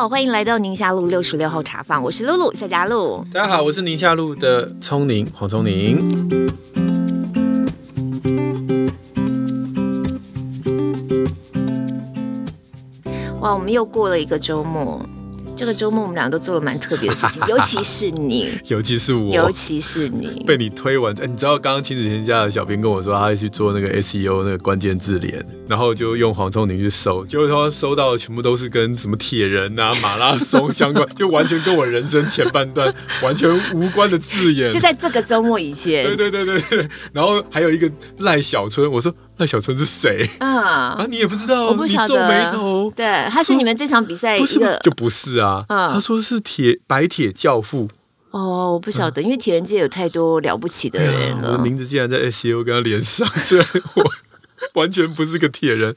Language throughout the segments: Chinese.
好，欢迎来到宁夏路六十六号茶坊，我是露露夏佳露。大家好，我是宁夏路的聪宁黄聪宁。哇，我们又过了一个周末。这个周末我们俩都做了蛮特别的事情，尤其是你，尤其是我，尤其是你被你推完。哎，你知道刚刚亲子天下的小编跟我说，他会去做那个 SEO 那个关键字联，然后就用黄聪宁去搜，结果他搜到的全部都是跟什么铁人啊、马拉松相关，就完全跟我人生前半段完全无关的字眼。就在这个周末以前，对对对对对。然后还有一个赖小春，我说。赖小春是谁？嗯啊，你也不知道？我不晓得。皱眉头。对，他是你们这场比赛一个，不是就不是啊。嗯，他说是铁白铁教父。哦，我不晓得，嗯、因为铁人界有太多了不起的人了。我的名字竟然在 SEO 跟他连上，虽然我。完全不是个铁人，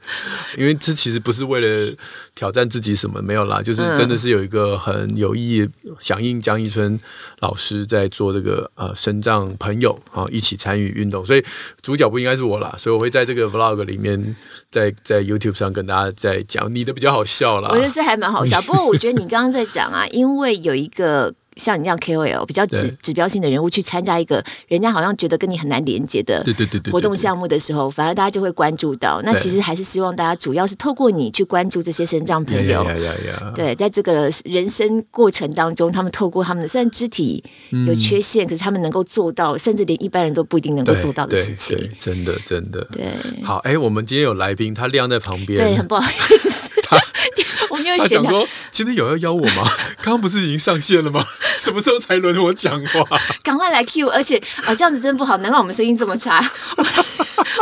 因为这其实不是为了挑战自己什么，没有啦，就是真的是有一个很有意义，响应江一春老师在做这个呃身障朋友啊一起参与运动，所以主角不应该是我啦，所以我会在这个 vlog 里面在在 YouTube 上跟大家在讲，你的比较好笑啦，我觉得是还蛮好笑，不过我觉得你刚刚在讲啊，因为有一个。像你这样 KOL 比较指指标性的人物去参加一个人家好像觉得跟你很难连接的活动项目的时候，反而大家就会关注到。那其实还是希望大家主要是透过你去关注这些身障朋友。对，在这个人生过程当中，他们透过他们的虽然肢体有缺陷，可是他们能够做到，甚至连一般人都不一定能够做到的事情。真的，真的。对。好，哎，我们今天有来宾，他晾在旁边。对，很不好意思。他他想说，今天有要邀我吗？刚刚不是已经上线了吗？什么时候才轮我讲话？赶快来 Q！而且啊，这样子真不好，难怪我们声音这么差。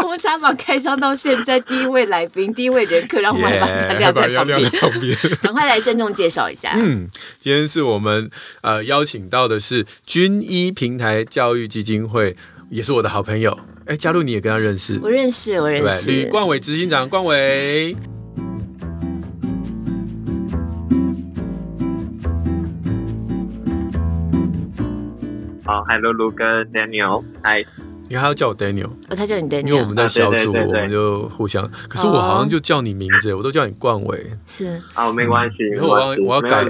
我们茶坊开张到现在，第一位来宾，第一位人客，让我们来把他晾在旁边。赶快来郑重介绍一下。嗯，今天是我们呃邀请到的是军医平台教育基金会，也是我的好朋友。哎，嘉露你也跟他认识？我认识，我认识。吕冠伟执行长，冠玮。好，嗨，露露跟 Daniel，嗨，你还要叫我 Daniel？哦，他叫你 Daniel，因为我们在小组，我们就互相。可是我好像就叫你名字，我都叫你冠伟。是，啊，没关系。然后我要我要改，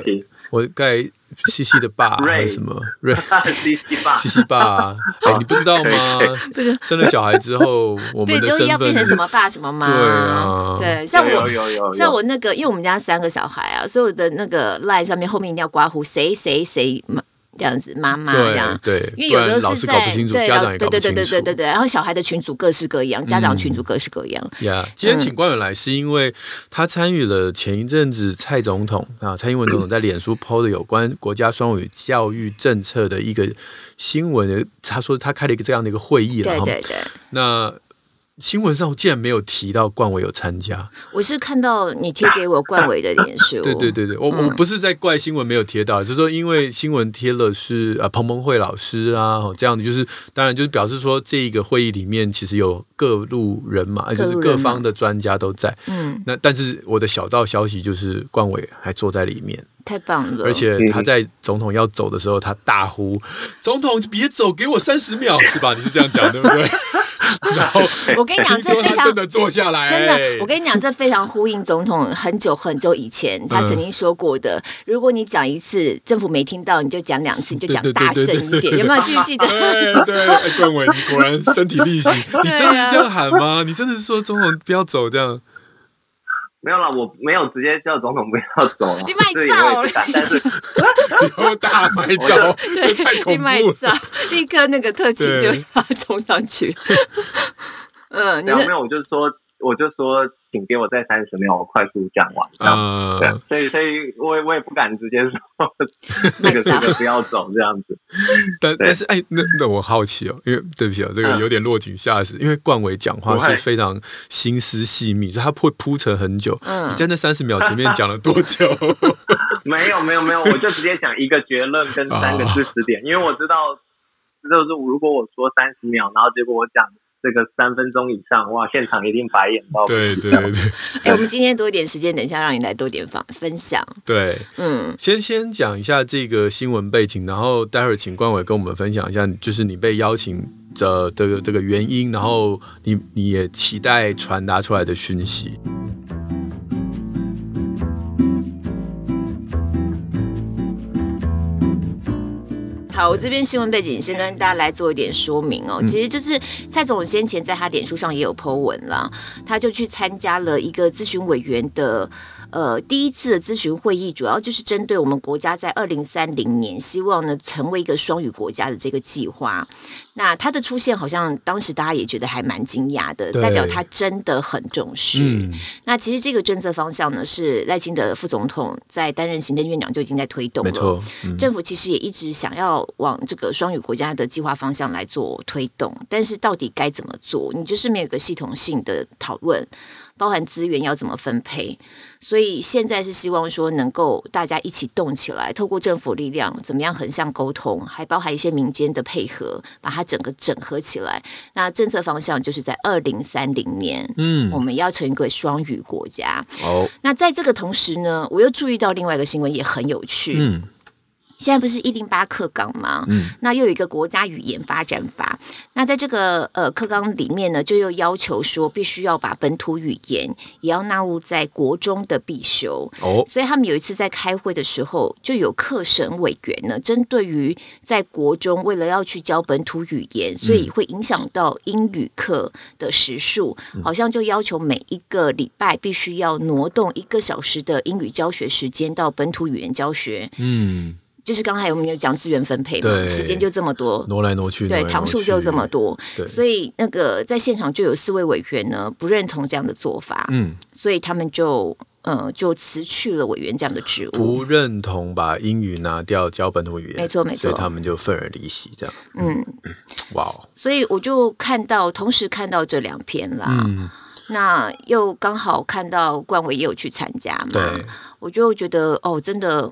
我改西西的爸还是什么？瑞 西西爸，西西爸。哎，你不知道吗？生了小孩之后，我们的身份要变成什么爸什么妈？对啊，对，像我，像我那个，因为我们家三个小孩啊，所以我的那个 line 上面后面一定要刮胡谁谁谁这样子，妈妈这样，对，因为有的是在对家长也搞不清楚，对对对对对对，然后小孩的群组各式各样，家长群组各式各样。呀，今天请冠玮来是因为他参与了前一阵子蔡总统啊，蔡英文总统在脸书 PO 的有关国家双语教育政策的一个新闻，他说他开了一个这样的一个会议，对对对，那。新闻上竟然没有提到冠伟有参加，我是看到你贴给我冠伟的脸书。对对对对，我我不是在怪新闻没有贴到，就是说因为新闻贴了是呃彭彭慧老师啊这样的，就是当然就是表示说这一个会议里面其实有各路人马，就是各方的专家都在。嗯，那但是我的小道消息就是冠伟还坐在里面。太棒了！而且他在总统要走的时候，他大呼：“总统别走，给我三十秒，是吧？”你是这样讲对不对？然后我跟你讲，这非常真的坐下来，真的。我跟你讲，这非常呼应总统很久很久以前他曾经说过的：如果你讲一次，政府没听到，你就讲两次，你就讲大声一点。有没有记不记得？对对，冠伟，你果然身体力行。你真的是这样喊吗？你真的是说总统不要走这样？没有啦，我没有直接叫总统不要走了。你卖照，但是有大卖照，这太恐怖了。立刻那个特勤就要冲上去。嗯，然后没有，我就说，我就说。请给我再三十秒，我快速讲完。嗯，对，所以，所以我也我也不敢直接说 那个这个不要走这样子。但但是，哎，那那我好奇哦，因为对不起哦，这个有点落井下石。因为冠伟讲话是非常心思细密，所以他会铺陈很久。嗯，你在那三十秒前面讲了多久？没有，没有，没有，我就直接讲一个结论跟三个知识点，因为我知道，就是如果我说三十秒，然后结果我讲。这个三分钟以上，哇！现场一定白眼到。对对对。哎，我们今天多一点时间，等一下让你来多点分分享。对，嗯，先先讲一下这个新闻背景，然后待会儿请冠伟跟我们分享一下，就是你被邀请的这个这个原因，然后你你也期待传达出来的讯息。好，我这边新闻背景先跟大家来做一点说明哦。其实就是蔡总先前在他脸书上也有 po 文啦，他就去参加了一个咨询委员的。呃，第一次的咨询会议主要就是针对我们国家在二零三零年希望呢成为一个双语国家的这个计划。那它的出现好像当时大家也觉得还蛮惊讶的，代表他真的很重视。嗯、那其实这个政策方向呢，是赖清德副总统在担任行政院长就已经在推动了。嗯、政府其实也一直想要往这个双语国家的计划方向来做推动，但是到底该怎么做？你就是没有一个系统性的讨论。包含资源要怎么分配，所以现在是希望说能够大家一起动起来，透过政府力量怎么样横向沟通，还包含一些民间的配合，把它整个整合起来。那政策方向就是在二零三零年，嗯，我们要成为一个双语国家。哦，那在这个同时呢，我又注意到另外一个新闻也很有趣，嗯。现在不是一零八课纲吗？嗯，那又有一个国家语言发展法。那在这个呃课纲里面呢，就又要求说，必须要把本土语言也要纳入在国中的必修。哦，所以他们有一次在开会的时候，就有课审委员呢，针对于在国中为了要去教本土语言，所以会影响到英语课的时数，嗯，好像就要求每一个礼拜必须要挪动一个小时的英语教学时间到本土语言教学。嗯。就是刚才我们有讲资源分配嘛，时间就这么多，挪来挪去，对，堂数就这么多，所以那个在现场就有四位委员呢不认同这样的做法，嗯，所以他们就呃就辞去了委员这样的职务，不认同把英语拿掉教本土语言，没错没错，所以他们就愤而离席这样，嗯，哇哦，所以我就看到同时看到这两篇啦，嗯，那又刚好看到冠伟也有去参加嘛，对，我就觉得哦，真的。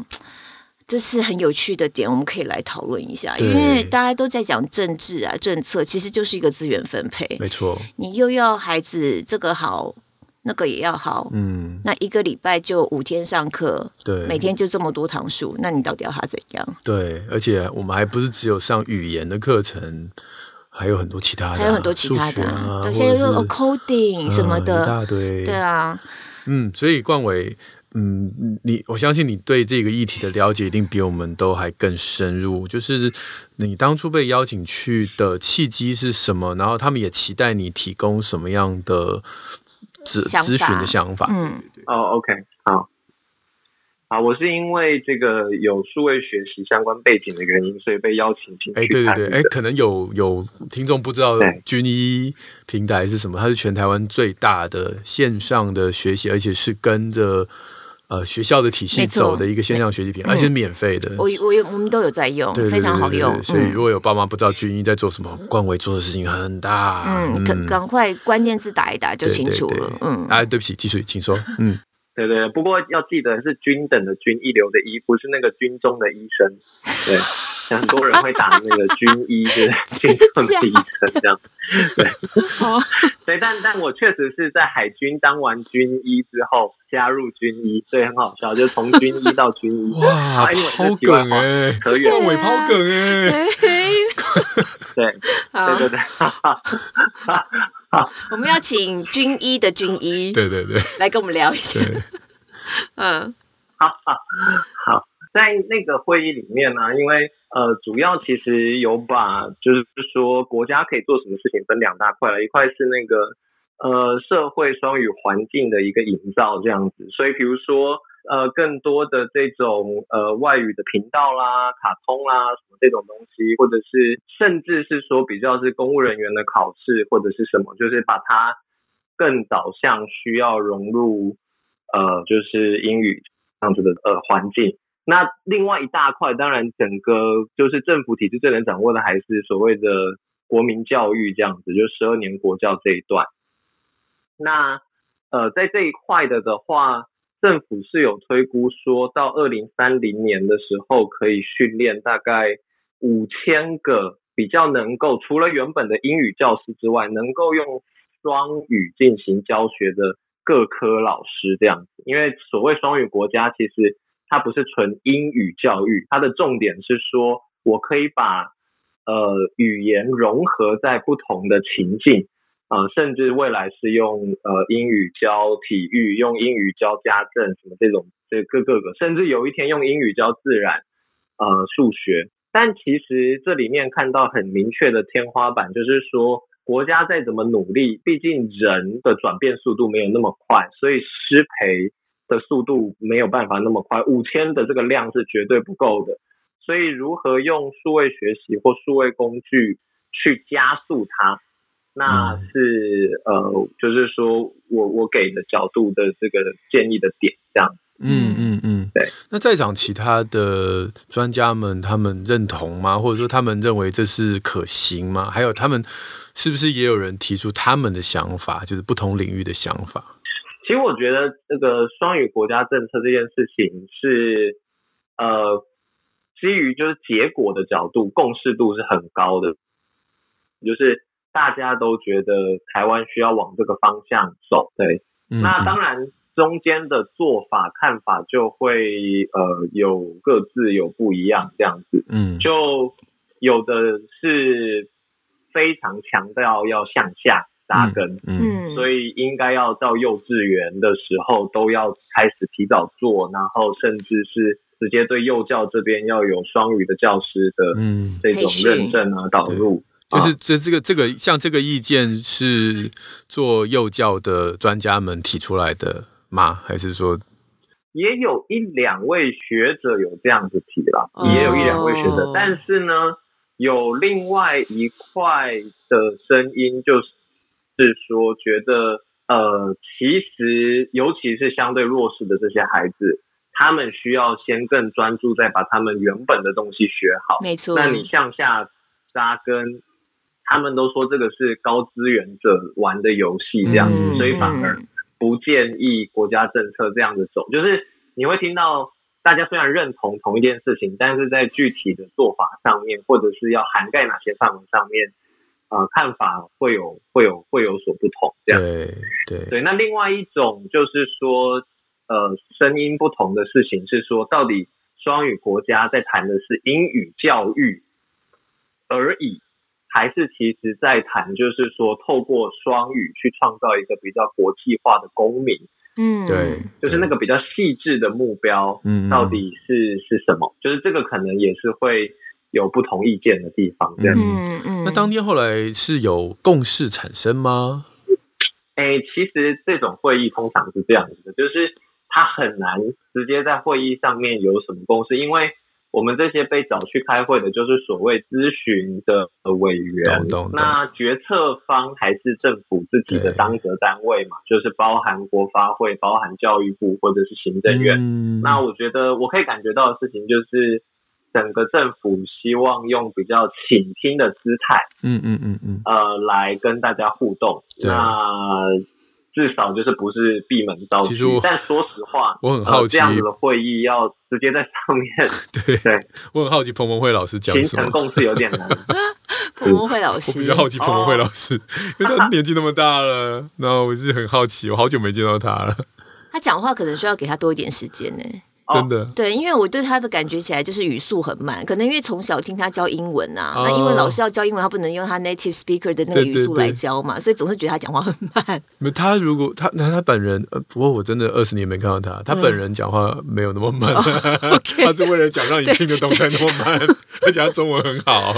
这是很有趣的点，我们可以来讨论一下。因为大家都在讲政治啊、政策，其实就是一个资源分配。没错，你又要孩子这个好，那个也要好。嗯，那一个礼拜就五天上课，对，每天就这么多堂数，那你到底要他怎样？对，而且我们还不是只有上语言的课程，还有很多其他的，还有很多其他的，有些又有 coding 什么的，一大堆。对啊，嗯，所以冠纬。嗯，你我相信你对这个议题的了解一定比我们都还更深入。就是你当初被邀请去的契机是什么？然后他们也期待你提供什么样的咨咨询的想法？嗯，哦，OK，好。啊，我是因为这个有数位学习相关背景的原因，所以被邀请进去。哎，对对对，哎，可能有有听众不知道军医平台是什么？它是全台湾最大的线上的学习，而且是跟着呃学校的体系走的一个线上学习平台，而且是免费的。我我我们都有在用，非常好用。所以如果有爸妈不知道军医在做什么，冠伟做的事情很大。嗯，赶赶快关键字打一打就清楚了。嗯，啊，对不起，继续，请说。嗯。对对，不过要记得是均等的均，一流的一，不是那个军中的医生。对，像很多人会打那个军医，就是军中的医生这样。对，对，但但我确实是在海军当完军医之后加入军医，所以很好笑，就从军医到军医。哇，抛梗哎，可远，尾抛梗哎。对，对对对。好，我们要请军医的军医，对对对，来跟我们聊一下。嗯，好好。好，在那个会议里面呢，因为呃，主要其实有把就是说国家可以做什么事情分两大块了，一块是那个呃社会双语环境的一个营造这样子，所以比如说。呃，更多的这种呃外语的频道啦、卡通啦什么这种东西，或者是甚至是说比较是公务人员的考试或者是什么，就是把它更导向需要融入呃就是英语这样子的呃环境。那另外一大块，当然整个就是政府体制最能掌握的还是所谓的国民教育这样子，就十二年国教这一段。那呃在这一块的的话。政府是有推估说，到二零三零年的时候，可以训练大概五千个比较能够除了原本的英语教师之外，能够用双语进行教学的各科老师这样子。因为所谓双语国家，其实它不是纯英语教育，它的重点是说我可以把呃语言融合在不同的情境。呃，甚至未来是用呃英语教体育，用英语教家政什么这种这各个个，甚至有一天用英语教自然，呃数学但其实这里面看到很明确的天花板，就是说国家再怎么努力，毕竟人的转变速度没有那么快，所以师培的速度没有办法那么快。五千的这个量是绝对不够的，所以如何用数位学习或数位工具去加速它，那是呃，就是说我我给的角度的这个建议的点，这样。嗯嗯嗯，对。那在场其他的专家们，他们认同吗？或者说他们认为这是可行吗？还有他们是不是也有人提出他们的想法，就是不同领域的想法？其实我觉得这个双语国家政策这件事情是呃，基于就是结果的角度，共识度是很高的，就是大家都觉得台湾需要往这个方向走。对，那当然。中间的做法看法就会呃有各自有不一样这样子，嗯，就有的是非常强调要向下扎根，嗯，所以应该要到幼稚园的时候都要开始提早做，然后甚至是直接对幼教这边要有双语的教师的嗯。这种认证啊导入，就是这这个这个像这个意见是做幼教的专家们提出来的。吗？还是说，也有一两位学者有这样子提了，也有一两位学者，哦、但是呢，有另外一块的声音，就是是说，觉得呃，其实尤其是相对弱势的这些孩子，他们需要先更专注在把他们原本的东西学好。没错，那你向下扎根，他们都说这个是高资源者玩的游戏，这样子，嗯、所以反而。不建议国家政策这样子走，就是你会听到大家虽然认同同一件事情，但是在具体的做法上面，或者是要涵盖哪些范围上面，呃，看法会有会有会有所不同。这样对对对。那另外一种就是说，呃，声音不同的事情是说，到底双语国家在谈的是英语教育而已。还是其实在谈，就是说透过双语去创造一个比较国际化的公民，嗯，对，就是那个比较细致的目标，嗯，到底是是什么？就是这个可能也是会有不同意见的地方，这样。嗯嗯。那当天后来是有共识产生吗？哎，其实这种会议通常是这样子的，就是他很难直接在会议上面有什么共识，因为。我们这些被找去开会的，就是所谓咨询的委员。那决策方还是政府自己的当责单位嘛，就是包含国发会、包含教育部或者是行政院。嗯、那我觉得我可以感觉到的事情，就是整个政府希望用比较倾听的姿态，嗯嗯嗯嗯，呃，来跟大家互动。那至少就是不是闭门造车，但说实话，我很好奇、呃、这样子的会议要直接在上面。对对，我很好奇彭文慧老师讲什么。形成共识有点难。彭文慧老师，我比较好奇彭文慧老师，哦、因为他年纪那么大了，然后我是很好奇，我好久没见到他了。他讲话可能需要给他多一点时间呢。真的对，因为我对他的感觉起来就是语速很慢，可能因为从小听他教英文啊，那因为老师要教英文，他不能用他 native speaker 的那个语速来教嘛，所以总是觉得他讲话很慢。没他如果他那他本人，呃，不过我真的二十年没看到他，他本人讲话没有那么慢，他是为了讲让你听得懂才那么慢，而 且他中文很好。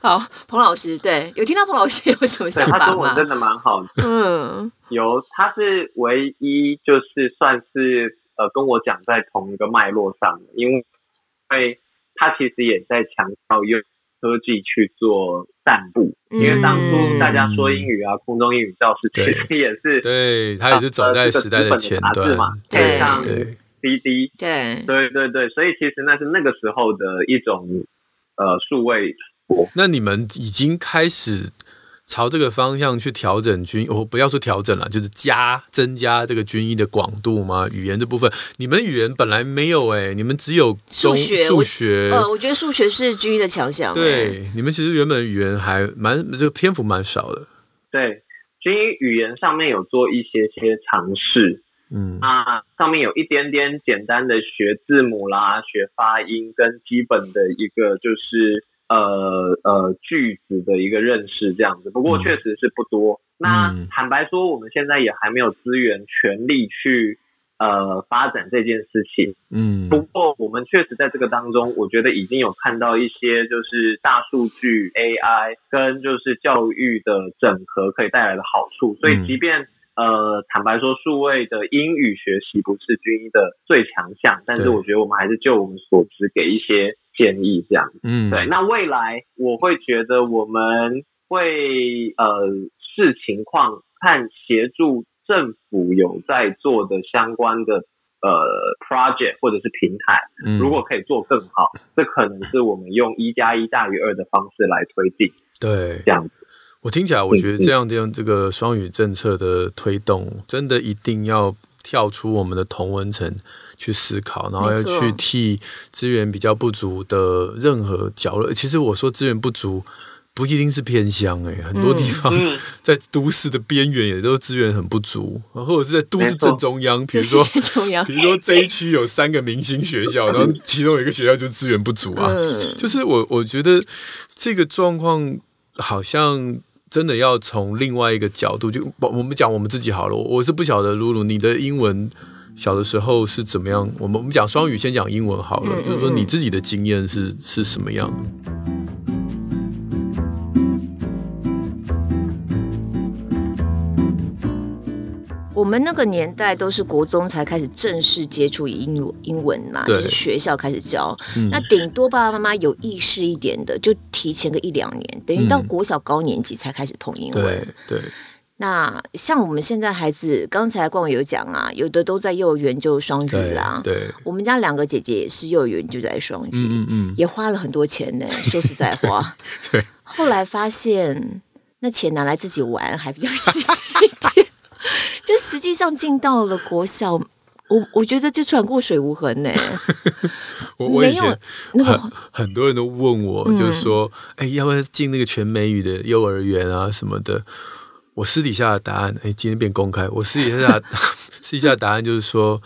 好，彭老师，对，有听到彭老师有什么想法吗？他中文真的蛮好的，嗯，有，他是唯一就是算是。呃，跟我讲在同一个脉络上，因为他其实也在强调用科技去做散步，嗯、因为当初大家说英语啊，空中英语教室其实也是，对，他也是走在时代的前端嘛，对，像滴滴，对，对对对，所以其实那是那个时候的一种呃数位。那你们已经开始。朝这个方向去调整军，我不要说调整了，就是加增加这个军医的广度吗？语言这部分，你们语言本来没有哎、欸，你们只有数学，数学。呃，我觉得数学是军医的强项。对，你们其实原本语言还蛮这个篇幅蛮少的。对，军医语言上面有做一些些尝试，嗯啊，上面有一点点简单的学字母啦，学发音跟基本的一个就是。呃呃，句子的一个认识这样子，不过确实是不多。嗯、那坦白说，我们现在也还没有资源全力去呃发展这件事情。嗯，不过我们确实在这个当中，我觉得已经有看到一些就是大数据 AI 跟就是教育的整合可以带来的好处。所以即便、嗯呃，坦白说，数位的英语学习不是军医的最强项，但是我觉得我们还是就我们所知给一些建议，这样。嗯，对。那未来我会觉得我们会呃视情况看协助政府有在做的相关的呃 project 或者是平台，嗯，如果可以做更好，这可能是我们用一加一大于二的方式来推进。对，这样子。我听起来，我觉得这样这样这个双语政策的推动，真的一定要跳出我们的同温层去思考，然后要去替资源比较不足的任何角落。其实我说资源不足，不一定是偏乡哎，很多地方在都市的边缘也都资源很不足，或者是在都市正中央，比如说 比如说这一区有三个明星学校，然后其中有一个学校就资源不足啊。就是我我觉得这个状况好像。真的要从另外一个角度，就我们讲我们自己好了。我是不晓得露露你的英文小的时候是怎么样。我们我们讲双语，先讲英文好了。嗯嗯嗯，就是说你自己的经验是是什么样？我们那个年代都是国中才开始正式接触英英文嘛，就是学校开始教。嗯、那顶多爸爸妈妈有意识一点的，就提前个一两年，等于到国小高年级才开始碰英文。对对。那像我们现在孩子，刚才冠伟有讲啊，有的都在幼儿园就双语啦。对。对我们家两个姐姐也是幼儿园就在双语，嗯嗯，也花了很多钱呢。说实在话，对。对后来发现，那钱拿来自己玩还比较实际一点。就实际上进到了国小，我我觉得就穿过水无痕呢。我我以前很很多人都问我，就是说，哎、嗯欸，要不要进那个全美语的幼儿园啊什么的？我私底下的答案，哎、欸，今天变公开。我私底下 私底下的答案就是说，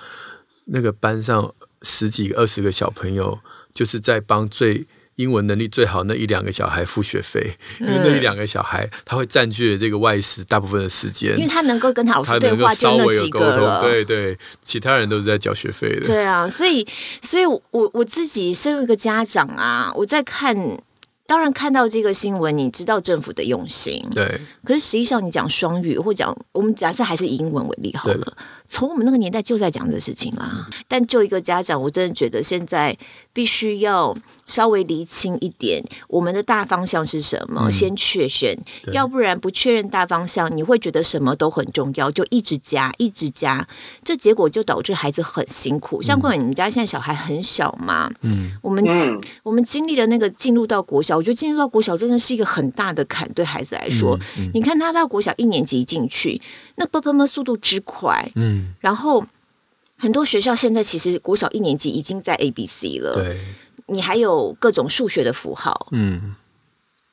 那个班上十几个、二十个小朋友，就是在帮最。英文能力最好那一两个小孩付学费，因为那一两个小孩他会占据了这个外事大部分的时间，因为他能够跟他老师对话，稍微有沟通，了对对，其他人都是在缴学费的。对啊，所以所以我我自己身为一个家长啊，我在看。当然看到这个新闻，你知道政府的用心。对。可是实际上，你讲双语或讲我们假设还是以英文为例好了，从我们那个年代就在讲这事情啦。但就一个家长，我真的觉得现在必须要稍微厘清一点，我们的大方向是什么，嗯、先确认，要不然不确认大方向，你会觉得什么都很重要，就一直加，一直加，这结果就导致孩子很辛苦。像关于你们家现在小孩很小嘛，嗯，我们、嗯、我们经历了那个进入到国小。我觉得进入到国小真的是一个很大的坎，对孩子来说。嗯嗯、你看他到国小一年级进去，那啵啵啵速度之快，嗯，然后很多学校现在其实国小一年级已经在 A B C 了，对，你还有各种数学的符号，嗯。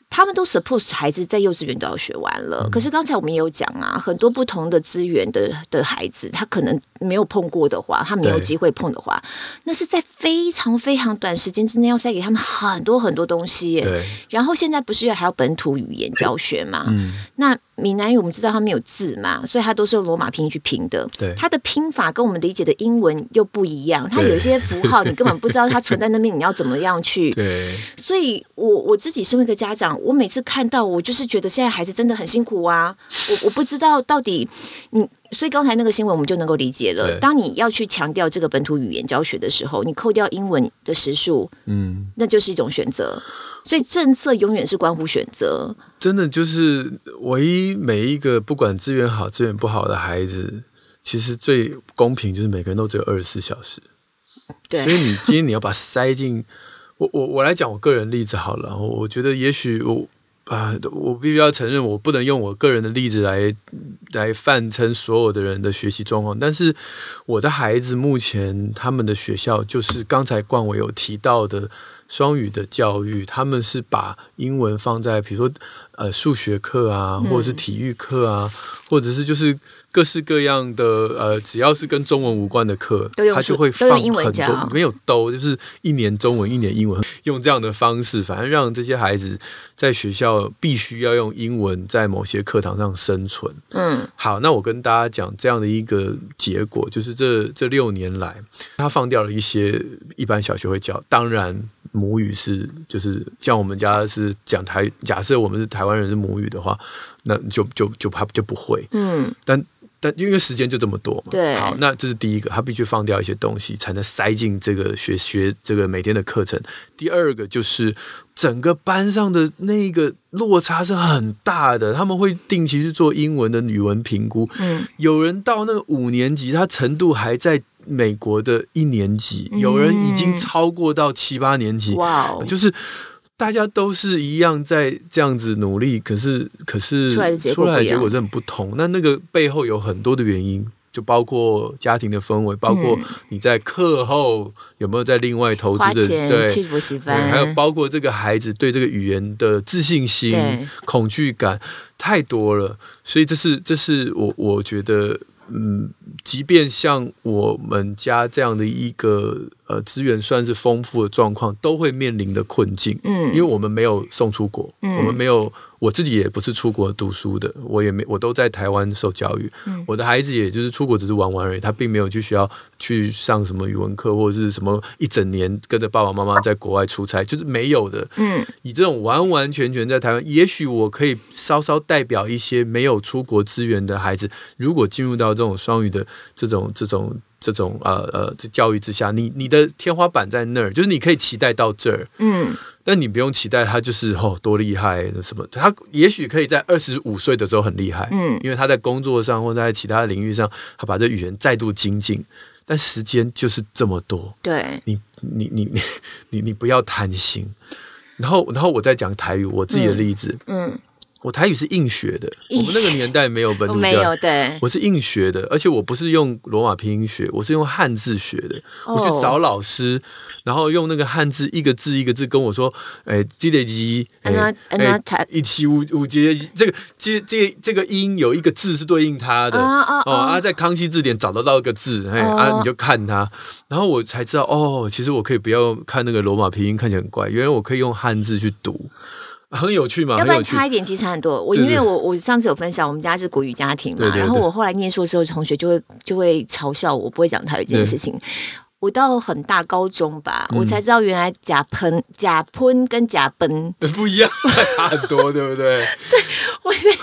他们都 suppose 孩子在幼稚园都要学完了，嗯、可是刚才我们也有讲啊，很多不同的资源的的孩子，他可能没有碰过的话，他没有机会碰的话，那是在非常非常短时间之内要塞给他们很多很多东西耶。对。然后现在不是还要本土语言教学吗？嗯。那闽南语我们知道它没有字嘛，所以它都是用罗马拼音去拼的。对。它的拼法跟我们理解的英文又不一样，它有一些符号你根本不知道它存在那边，你要怎么样去？对。所以我我自己身为一个家长。我每次看到，我就是觉得现在孩子真的很辛苦啊！我我不知道到底你，所以刚才那个新闻我们就能够理解了。当你要去强调这个本土语言教学的时候，你扣掉英文的时数，嗯，那就是一种选择。所以政策永远是关乎选择。真的就是唯一每一个不管资源好资源不好的孩子，其实最公平就是每个人都只有二十四小时。对，所以你今天你要把塞进。我我我来讲我个人例子好了，我觉得也许我啊，我必须要承认，我不能用我个人的例子来来泛称所有的人的学习状况。但是我的孩子目前他们的学校就是刚才冠伟有提到的双语的教育，他们是把英文放在比如说呃数学课啊，或者是体育课啊，嗯、或者是就是。各式各样的呃，只要是跟中文无关的课，他就会放很多，没有都就是一年中文，一年英文，用这样的方式，反正让这些孩子在学校必须要用英文在某些课堂上生存。嗯，好，那我跟大家讲这样的一个结果，就是这这六年来，他放掉了一些一般小学会教，当然母语是就是像我们家是讲台，假设我们是台湾人是母语的话，那就就就他就不会。嗯，但。但因为时间就这么多嘛，对，好，那这是第一个，他必须放掉一些东西，才能塞进这个学学这个每天的课程。第二个就是整个班上的那个落差是很大的，他们会定期去做英文的语文评估。嗯，有人到那个五年级，他程度还在美国的一年级，有人已经超过到七八年级。哇哦，就是。大家都是一样在这样子努力，可是可是出来的结果真的不同。那那个背后有很多的原因，就包括家庭的氛围，包括你在课后有没有在另外投资的对去补习班，还有包括这个孩子对这个语言的自信心、恐惧感太多了。所以这是这是我我觉得。嗯，即便像我们家这样的一个呃资源算是丰富的状况，都会面临的困境。嗯，因为我们没有送出国，嗯，我们没有。我自己也不是出国读书的，我也没，我都在台湾受教育。嗯，我的孩子也就是出国只是玩玩而已，他并没有去学校去上什么语文课或者是什么一整年跟着爸爸妈妈在国外出差，就是没有的。嗯，以这种完完全全在台湾，也许我可以稍稍代表一些没有出国资源的孩子，如果进入到这种双语的这种这种这种呃呃教育之下，你你的天花板在那儿，就是你可以期待到这儿。嗯。但你不用期待他就是哦多厉害什么，他也许可以在二十五岁的时候很厉害，嗯，因为他在工作上或者在其他领域上，他把这语言再度精进。但时间就是这么多，对，你你你你你你不要贪心。然后然后我再讲台语，我自己的例子，嗯。嗯我台语是硬学的，我们那个年代没有本土教育，没有，对，我是硬学的，而且我不是用罗马拼音学，我是用汉字学的。我去找老师，然后用那个汉字一个字一个字跟我说，哎，积累机，哎哎，一七五五节，这个这这这个音有一个字是对应它的。哦啊，在康熙字典找得到一个字，哎啊，你就看它，然后我才知道哦，其实我可以不要看那个罗马拼音，看起来很怪，原来我可以用汉字去读。很有趣嘛？要不然差一点，其实差很多。我因为我我上次有分享，我们家是国语家庭嘛，对对对，然后我后来念书的时候，同学就会就会嘲笑我不会讲台语这件事情。我到很大高中吧，我才知道原来假喷、假喷跟假奔 不一样，差很多，对不对？对，我以为。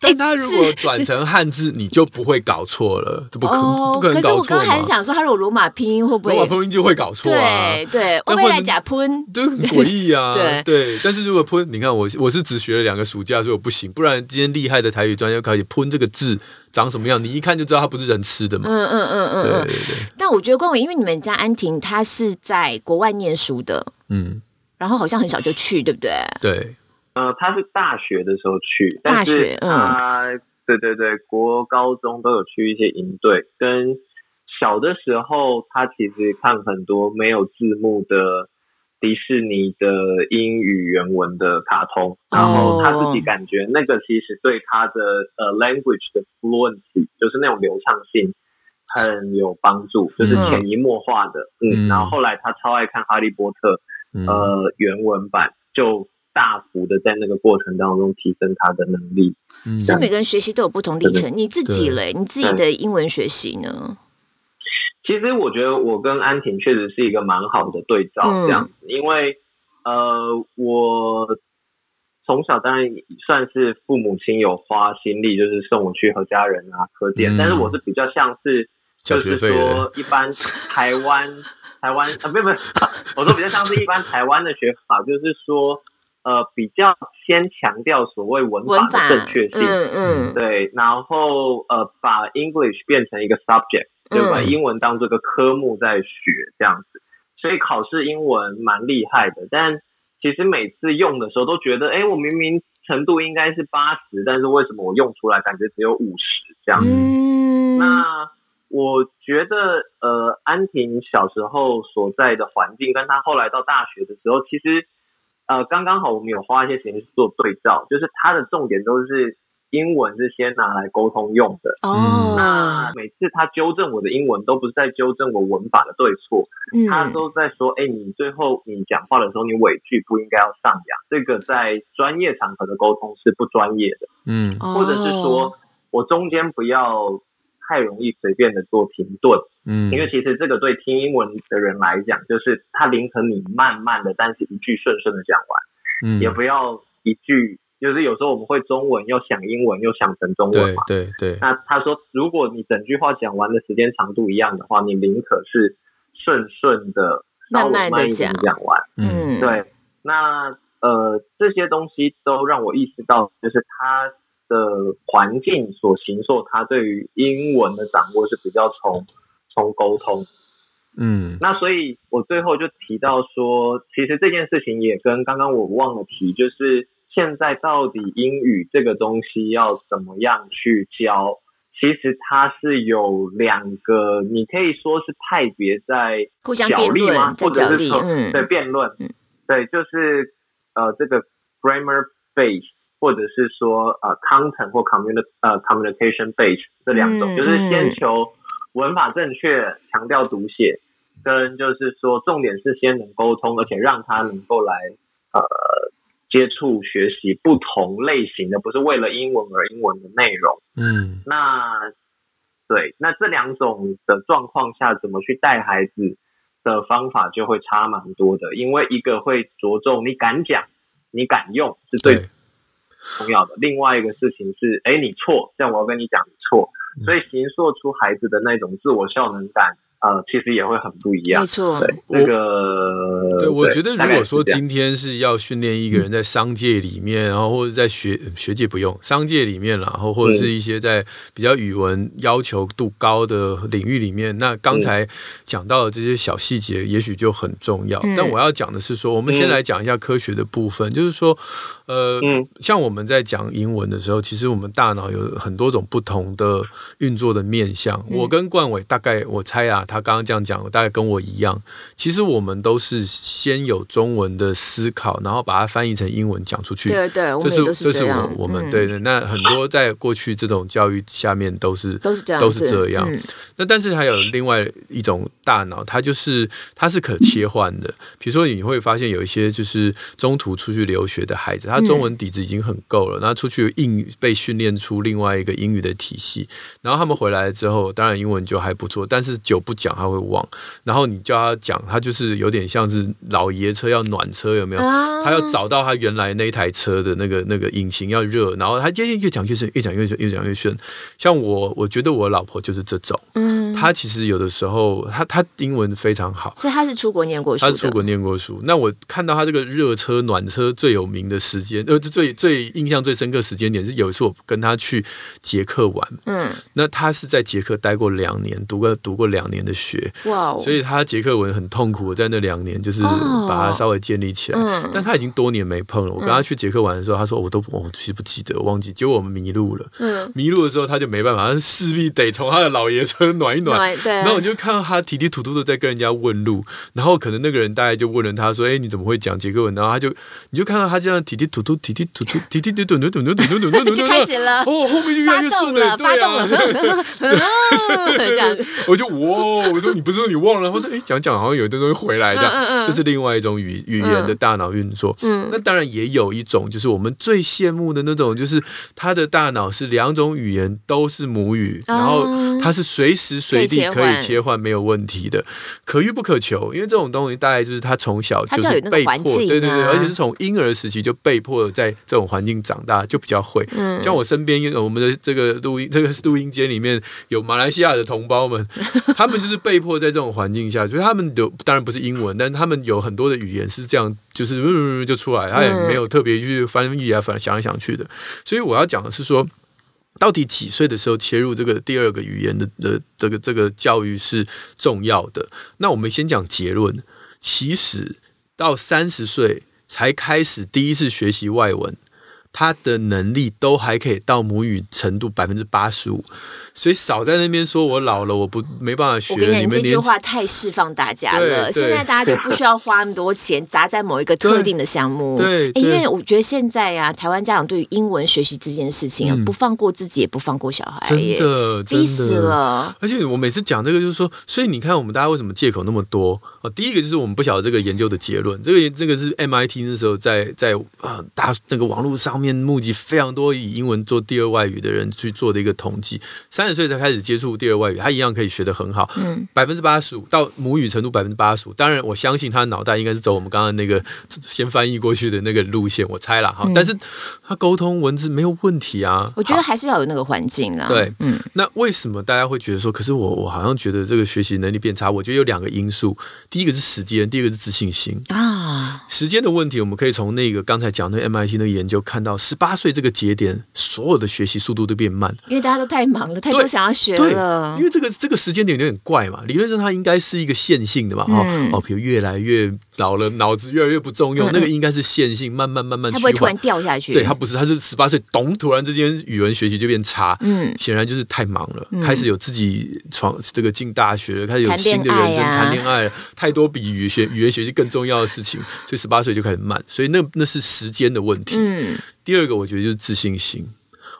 但他如果转成汉字，你就不会搞错了，不可不可能搞错。可是我刚刚还想说，他如果罗马拼音会不会？罗马拼音就会搞错啊！对对，未来假喷就很诡异啊！对对，但是如果喷，你看我我是只学了两个暑假，所以我不行。不然今天厉害的台语专家可以喷这个字长什么样，你一看就知道它不是人吃的嘛。嗯嗯嗯嗯，对对对。但我觉得光伟，因为你们家安婷她是在国外念书的，嗯，然后好像很小就去，对不对？对。呃，他是大学的时候去，但是他，嗯，对对对，国高中都有去一些营队。跟小的时候，他其实看很多没有字幕的迪士尼的英语原文的卡通，然后他自己感觉那个其实对他的呃 language 的 fluency，就是那种流畅性很有帮助，就是潜移默化的，嗯，嗯，然后后来他超爱看《哈利波特》呃原文版就。大幅的在那个过程当中提升他的能力，嗯，所以每个人学习都有不同历程。你自己嘞，你自己的英文学习呢？其实我觉得我跟安婷确实是一个蛮好的对照，这样子，嗯，因为呃，我从小当然算是父母亲有花心力，就是送我去和家人啊、课店，嗯，但是我是比较像是就是说一般台湾台湾 啊，不不，我说比较像是一般台湾的学法，就是说。呃，比较先强调所谓文法的正确性，嗯嗯，对，然后呃，把 English 变成一个 subject，就把英文当这个科目在学这样子，所以考试英文蛮厉害的，但其实每次用的时候都觉得，哎，我明明程度应该是八十，但是为什么我用出来感觉只有五十这样子？嗯，那我觉得呃，安婷小时候所在的环境，跟她后来到大学的时候，其实。呃，刚刚好我们有花一些时间去做对照，就是它的重点都是。英文是先拿来沟通用的。哦。那每次他纠正我的英文，都不是在纠正我文法的对错，嗯，他都在说：“哎，你最后你讲话的时候，你尾句不应该要上扬。”这个在专业场合的沟通是不专业的，嗯，或者是说我中间不要太容易随便的做停顿，嗯，因为其实这个对听英文的人来讲，就是他宁可你慢慢的，但是一句顺顺的讲完，嗯，也不要一句。就是有时候我们会中文又想英文又想成中文嘛，对对，对。那他说，如果你整句话讲完的时间长度一样的话，你宁可是顺顺的稍微慢一点讲完。嗯，对。那呃，这些东西都让我意识到，就是他的环境所形塑，他对于英文的掌握是比较从从沟通。嗯，那所以我最后就提到说，其实这件事情也跟刚刚我忘了提，就是。现在到底英语这个东西要怎么样去教？其实它是有两个，你可以说是派别在角力吗？或者是说对辩论？对，就是呃这个 grammar base，或者是说呃 content 或呃 communication base 这两种，就是先求文法正确，强调读写，跟就是说重点是先能沟通，而且让他能够来呃。接触学习不同类型的，不是为了英文而英文的内容。嗯，那对，那这两种的状况下，怎么去带孩子的方法就会差蛮多的。因为一个会着重你敢讲，你敢用是最重要的。另外一个事情是，哎，你错，这样我要跟你讲你错，所以形塑出孩子的那种自我效能感。呃，其实也会很不一样。没错，对那个，对，我觉得如果说今天是要训练一个人在商界里面，然后或者在学学界不用商界里面，然后或者是一些在比较语文要求度高的领域里面，那刚才讲到的这些小细节，也许就很重要。但我要讲的是说，我们先来讲一下科学的部分，就是说，呃，像我们在讲英文的时候，其实我们大脑有很多种不同的运作的面向。我跟冠伟大概我猜啊。他刚刚这样讲，大概跟我一样。其实我们都是先有中文的思考，然后把它翻译成英文讲出去。对对，这是这，是我我们、嗯、对对。那很多在过去这种教育下面都是都是这样都是这样。嗯、那但是还有另外一种大脑，它就是它是可切换的。比如说你会发现有一些就是中途出去留学的孩子，他中文底子已经很够了，然后出去英语被训练出另外一个英语的体系，然后他们回来之后，当然英文就还不错，但是久不。讲他会忘，然后你叫他讲，他就是有点像是老爷车要暖车，有没有？他要找到他原来那一台车的那个那个引擎要热，然后他接近越讲越顺，越讲越顺，越讲越顺。像我，我觉得我老婆就是这种，嗯，她其实有的时候，她她英文非常好，所以她是出国念过书，她是出国念过书。那我看到她这个热车暖车最有名的时间，呃，最最印象最深刻时间点是有一次我跟她去捷克玩，嗯，那她是在捷克待过两年，读过读过两年的血所以他杰克文很痛苦在那两年就是把它稍微建立起来。但他已经多年没碰了我跟他去捷克玩的时候他说我都我其实不记得忘记。结果我们迷路了。迷路的时候他就没办法他势必得从他的老爷车暖一暖对。然后我就看到他体体吐吐的在跟人家问路然后可能那个人大概就问了他说哎你怎么会讲杰克文？然后他就你就看到他这样体体吐吐体体吐吐就开始了哦后面就越来越顺了发动了我就哇我说你不是说你。忘了，或者哎，讲讲好像有一堆东西回来的，这、是另外一种语语言的大脑运作。嗯，那当然也有一种，就是我们最羡慕的那种，就是他的大脑是两种语言都是母语，嗯、然后他是随时随地可以切换，没有问题的，可遇不可求。因为这种东西大概就是他从小就是被迫，对对对，而且是从婴儿时期就被迫在这种环境长大，就比较会。嗯、像我身边我们的这个录音这个录音间里面有马来西亚的同胞们，他们就是被迫在这种。环境下，就是他们有当然不是英文，但他们有很多的语言是这样，就是、呃、就出来，他也没有特别去翻译啊，反正想来想去的。所以我要讲的是说，到底几岁的时候切入这个第二个语言的的这个这个教育是重要的？那我们先讲结论，其实到三十岁才开始第一次学习外文。他的能力都还可以到母语程度百分之八十五，所以少在那边说我老了，我不没办法学。我跟你们这句话太释放大家了。现在大家就不需要花那么多钱砸在某一个特定的项目。对，因为我觉得现在呀、啊，台湾家长对于英文学习这件事情啊，不放过自己，也不放过小孩，真的逼死了。而且我每次讲这个，就是说，所以你看，我们大家为什么借口那么多？哦，第一个就是我们不晓得这个研究的结论。这个这个是 MIT 那时候在在啊大那个网络上面募集非常多以英文做第二外语的人去做的一个统计。三十岁才开始接触第二外语，他一样可以学得很好。嗯，百分之八十五到母语程度百分之八十五。当然，我相信他的脑袋应该是走我们刚刚那个 先翻译过去的那个路线，我猜了哈。但是他沟通文字没有问题啊。我觉得还是要有那个环境啦。对，嗯。那为什么大家会觉得说，可是我我好像觉得这个学习能力变差？我觉得有两个因素。第一个是时间，第二个是自信心啊。时间的问题，我们可以从那个刚才讲的 MIT 那个研究看到，十八岁这个节点，所有的学习速度都变慢，因为大家都太忙了，太多想要学了。因为这个这个时间点有点怪嘛，理论上它应该是一个线性的嘛，嗯、哦哦，比如越来越老了，脑子越来越不中用，嗯、那个应该是线性，慢慢慢慢，它不会突然掉下去。对，它不是，它是十八岁咚，突然之间语文学习就变差。嗯，显然就是太忙了，嗯、开始有自己闯这个进大学了，开始有新的人生，谈恋爱了。太多比语学语言学习更重要的事情，所以十八岁就开始慢，所以那那是时间的问题。嗯，第二个我觉得就是自信心。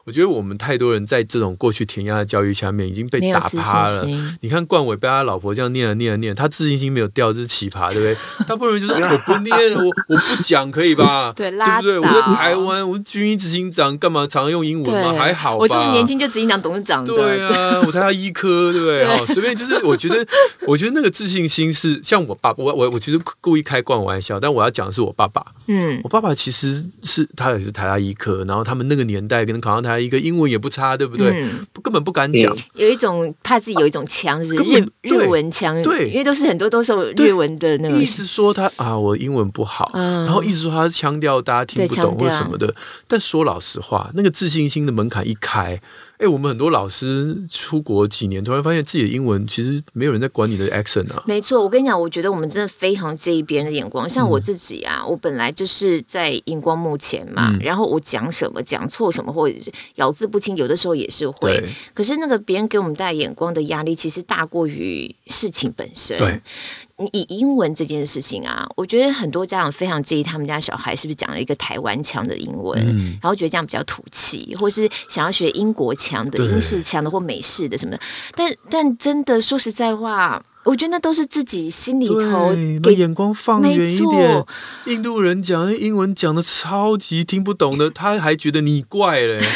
我觉得我们太多人在这种过去填鸭的教育下面已经被打趴了。你看冠伟被他老婆这样念了念了念，他自信心没有掉，这是奇葩，对不对？他不容易就是我不念，我我不讲，可以吧？对，对不对？我在台湾，我是军医执行长，干嘛常常用英文吗？还好吧。我这么年轻就执行长、董事长。对啊，我台大医科，对不对？哦，随便就是，我觉得，我觉得那个自信心是像我爸，我我我其实故意开冠玩笑，但我要讲的是我爸爸。嗯，我爸爸其实是他也是台大医科，然后他们那个年代可能考上台大医科，英文也不差，对不对？嗯、根本不敢讲，有一种怕自己有一种腔，是日日文腔，对，因为都是很多都是日文的那种，一直说他啊，我英文不好，嗯、然后一直说他是腔调，大家听不懂或什么的。但说老实话，那个自信心的门槛一开。哎，我们很多老师出国几年，突然发现自己的英文其实没有人在管你的 accent 啊。没错，我跟你讲，我觉得我们真的非常介意别人的眼光。像我自己啊，嗯、我本来就是在荧光幕前嘛，嗯、然后我讲什么讲错什么，或者是咬字不清，有的时候也是会。可是那个别人给我们带眼光的压力，其实大过于事情本身。对。你以英文这件事情啊，我觉得很多家长非常介意他们家小孩是不是讲了一个台湾腔的英文，嗯、然后觉得这样比较土气，或是想要学英国腔的、英式腔的或美式的什么的。但但真的说实在话，我觉得那都是自己心里头把眼光放远一点。印度人讲英文讲的超级听不懂的，他还觉得你怪嘞。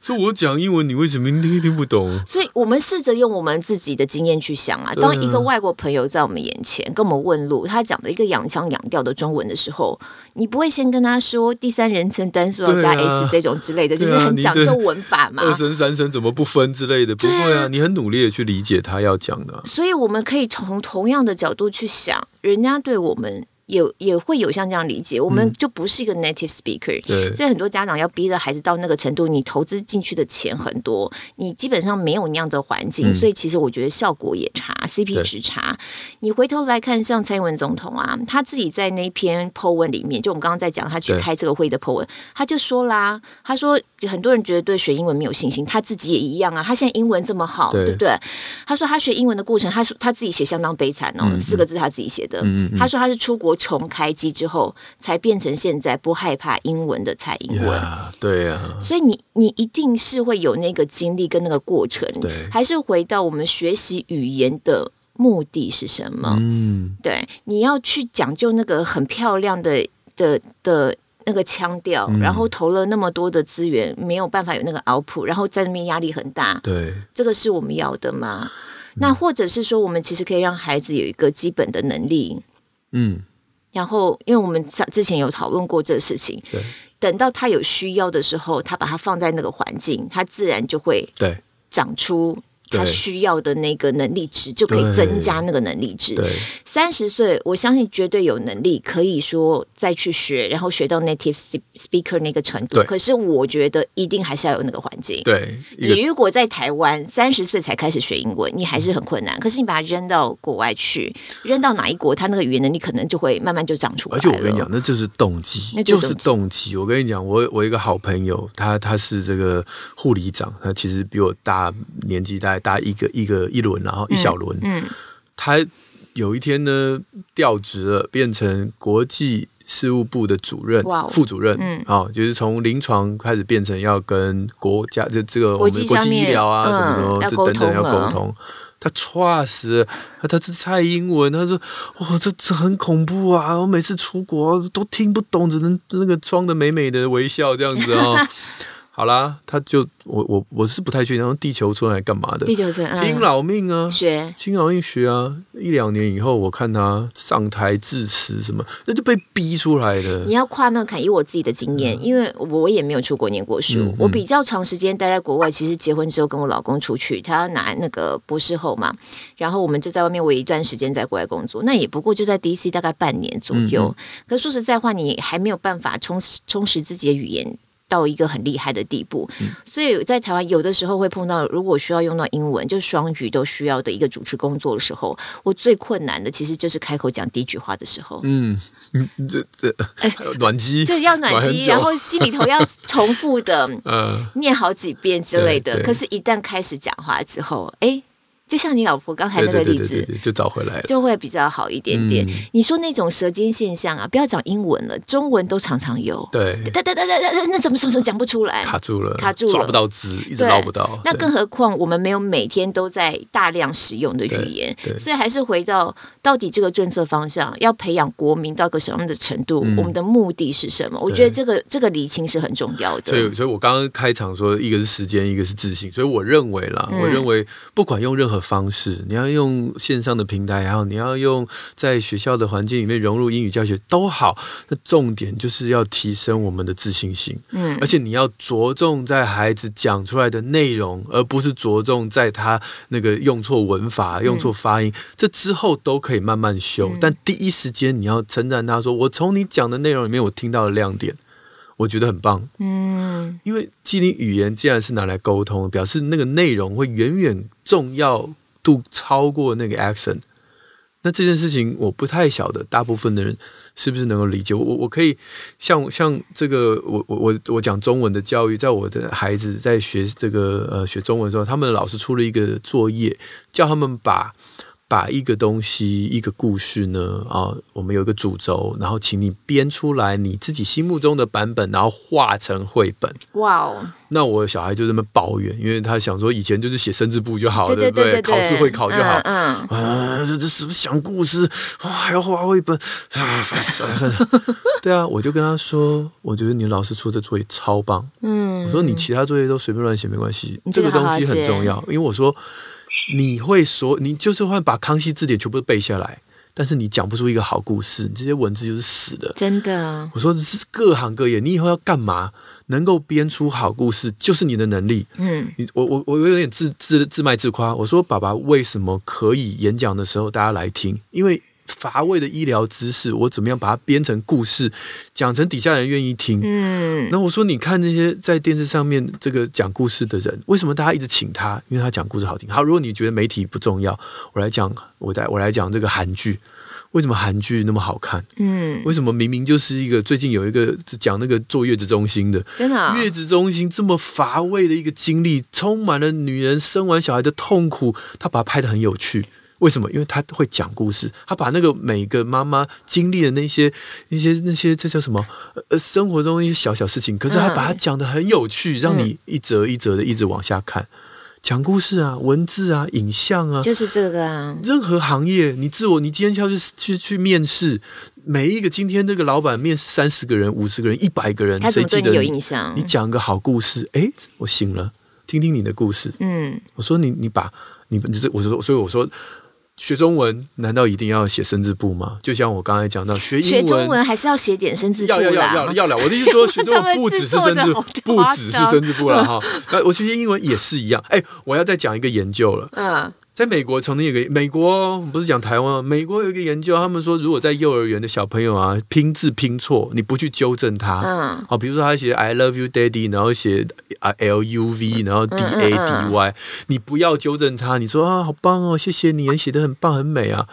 说我讲英文，你为什么听听不懂？所以我们试着用我们自己的经验去想啊。当一个外国朋友在我们眼前跟我们问路，他讲的一个洋腔洋调的中文的时候，你不会先跟他说第三人称单数要加 s 这种之类的，就是很讲究文法嘛。二声三声怎么不分之类的，不会啊。你很努力的去理解他要讲的。所以我们可以从同样的角度去想，人家对我们。也也会有像这样理解，我们就不是一个 native speaker，嗯、所以很多家长要逼着孩子到那个程度，你投资进去的钱很多，你基本上没有那样的环境，嗯、所以其实我觉得效果也差，CP 值差。你回头来看，像蔡英文总统啊，他自己在那篇 po 文里面，就我们刚刚在讲他去开这个会的 po 文，他就说啦，他说很多人觉得对学英文没有信心，他自己也一样啊，他现在英文这么好，对，对不对？他说他学英文的过程，他说他自己写相当悲惨哦，嗯、四个字他自己写的，嗯嗯、他说他是出国。重开机之后，才变成现在不害怕英文的蔡英文。Yeah, 对呀、啊，所以你你一定是会有那个经历跟那个过程。对，还是回到我们学习语言的目的是什么？嗯，对，你要去讲究那个很漂亮的的的那个腔调，嗯、然后投了那么多的资源，没有办法有那个 output，然后在那边压力很大。对，这个是我们要的吗？嗯、那或者是说，我们其实可以让孩子有一个基本的能力。嗯。然后，因为我们之前有讨论过这个事情，对，等到他有需要的时候，他把它放在那个环境，他自然就会对。长出他需要的那个能力值，就可以增加那个能力值。对，三十岁，我相信绝对有能力可以说再去学，然后学到 native speaker 那个程度。对，可是我觉得一定还是要有那个环境。对，你如果在台湾三十岁才开始学英文，你还是很困难。可是你把它扔到国外去，扔到哪一国，他那个语言能力可能就会慢慢就长出来了。而且我跟你讲，那就是动机，那就是动机。我跟你讲，我我一个好朋友，他他是这个护理长，他其实比我大年纪大概大一个一个一轮，然后一小轮。嗯，他有一天呢调职了，变成国际事务部的主任、副主任。嗯，好，就是从临床开始变成要跟国家这这个我们国际医疗啊什么什么这等等要沟通。他剉死，他他是蔡英文，他说哇这这很恐怖啊！我每次出国都听不懂，只能那个装的美美的微笑这样子啊、哦。好啦，他就我我我是不太确定，然后地球村来干嘛的？地球村、嗯、拼老命啊，学拼老命学啊！一两年以后，我看他上台致辞什么，那就被逼出来的。你要跨那坎，以我自己的经验，嗯、因为我也没有出国念过书，嗯、我比较长时间待在国外。其实结婚之后跟我老公出去，他要拿那个博士后嘛，然后我们就在外面，我一段时间在国外工作，那也不过就在 DC 大概半年左右。嗯、可是说实在话，你还没有办法充实充实自己的语言。到一个很厉害的地步，嗯、所以在台湾有的时候会碰到，如果需要用到英文，就双语都需要的一个主持工作的时候，我最困难的其实就是开口讲第一句话的时候。嗯，这这哎，暖机就要暖机，然后心里头要重复的呃 念好几遍之类的。可是，一旦开始讲话之后，哎。就像你老婆刚才那个例子，就找回来了，就会比较好一点点。嗯、你说那种舌尖现象啊，不要讲英文了，中文都常常有。对，哒哒哒哒哒，那怎么什么什么讲不出来？卡住了，卡住了，抓不到字，一直捞不到。那更何况我们没有每天都在大量使用的语言，所以还是回到到底这个政策方向要培养国民到个什么样的程度？嗯、我们的目的是什么？我觉得这个这个理清是很重要的。所以，所以我刚刚开场说，一个是时间，一个是自信。所以我认为啦，嗯、我认为不管用任何方式，你要。要用线上的平台，然后你要用在学校的环境里面融入英语教学都好。那重点就是要提升我们的自信心，嗯，而且你要着重在孩子讲出来的内容，而不是着重在他那个用错文法、用错发音。嗯、这之后都可以慢慢修，嗯、但第一时间你要称赞他说：“我从你讲的内容里面，我听到了亮点，我觉得很棒。”嗯，因为既你语言既然是拿来沟通，表示那个内容会远远重要。度超过那个 accent，那这件事情我不太晓得，大部分的人是不是能够理解？我我可以像像这个，我我我我讲中文的教育，在我的孩子在学这个呃学中文的时候，他们的老师出了一个作业，叫他们把。把一个东西、一个故事呢，啊，我们有一个主轴，然后请你编出来你自己心目中的版本，然后画成绘本。哇哦！那我小孩就这么抱怨，因为他想说以前就是写生字簿就好了，对不对？考试会考就好。嗯啊，这这什么讲故事哇，还要画绘本啊，烦死了！对啊，我就跟他说，我觉得你老师出的作业超棒。嗯，我说你其他作业都随便乱写没关系，这个东西很重要，因为我说。你会说，你就是会把康熙字典全部都背下来，但是你讲不出一个好故事，你这些文字就是死的。真的，我说是各行各业，你以后要干嘛？能够编出好故事，就是你的能力。嗯，你我我我有点自自自卖自夸。我说爸爸为什么可以演讲的时候大家来听？因为。乏味的医疗知识，我怎么样把它编成故事，讲成底下人愿意听？嗯，那我说，你看那些在电视上面这个讲故事的人，为什么大家一直请他？因为他讲故事好听。好，如果你觉得媒体不重要，我来讲，我来我来讲这个韩剧，为什么韩剧那么好看？嗯，为什么明明就是一个最近有一个讲那个坐月子中心的，真的、哦、月子中心这么乏味的一个经历，充满了女人生完小孩的痛苦，他把它拍得很有趣。为什么？因为他会讲故事，他把那个每个妈妈经历的那些、那些、那些，这叫什么？呃，生活中一些小小事情，可是他把它讲的很有趣，嗯、让你一折一折的一直往下看。讲故事啊，文字啊，影像啊，就是这个啊。任何行业，你自我，你今天要去去去面试，每一个今天这个老板面试三十个人、五十个人、一百个人，他怎么对你有印象？你讲个好故事，哎，我醒了，听听你的故事。嗯，我说你，你把你这，我说，所以我说。学中文难道一定要写生字簿吗？就像我刚才讲到，学英文学中文还是要写点生字部啦。要要要要要了！我的意思说，学中文不只是生字，不只是生字簿了哈。那我学英文也是一样。哎，我要再讲一个研究了。嗯。在美国，曾经有个美国不是讲台湾，美国有一个研究，他们说，如果在幼儿园的小朋友啊拼字拼错，你不去纠正他，嗯，好，比如说他写 I love you, daddy，然后写啊 L U V，然后 D A D Y，你不要纠正他，你说啊好棒哦，谢谢你，你写的很棒很美啊。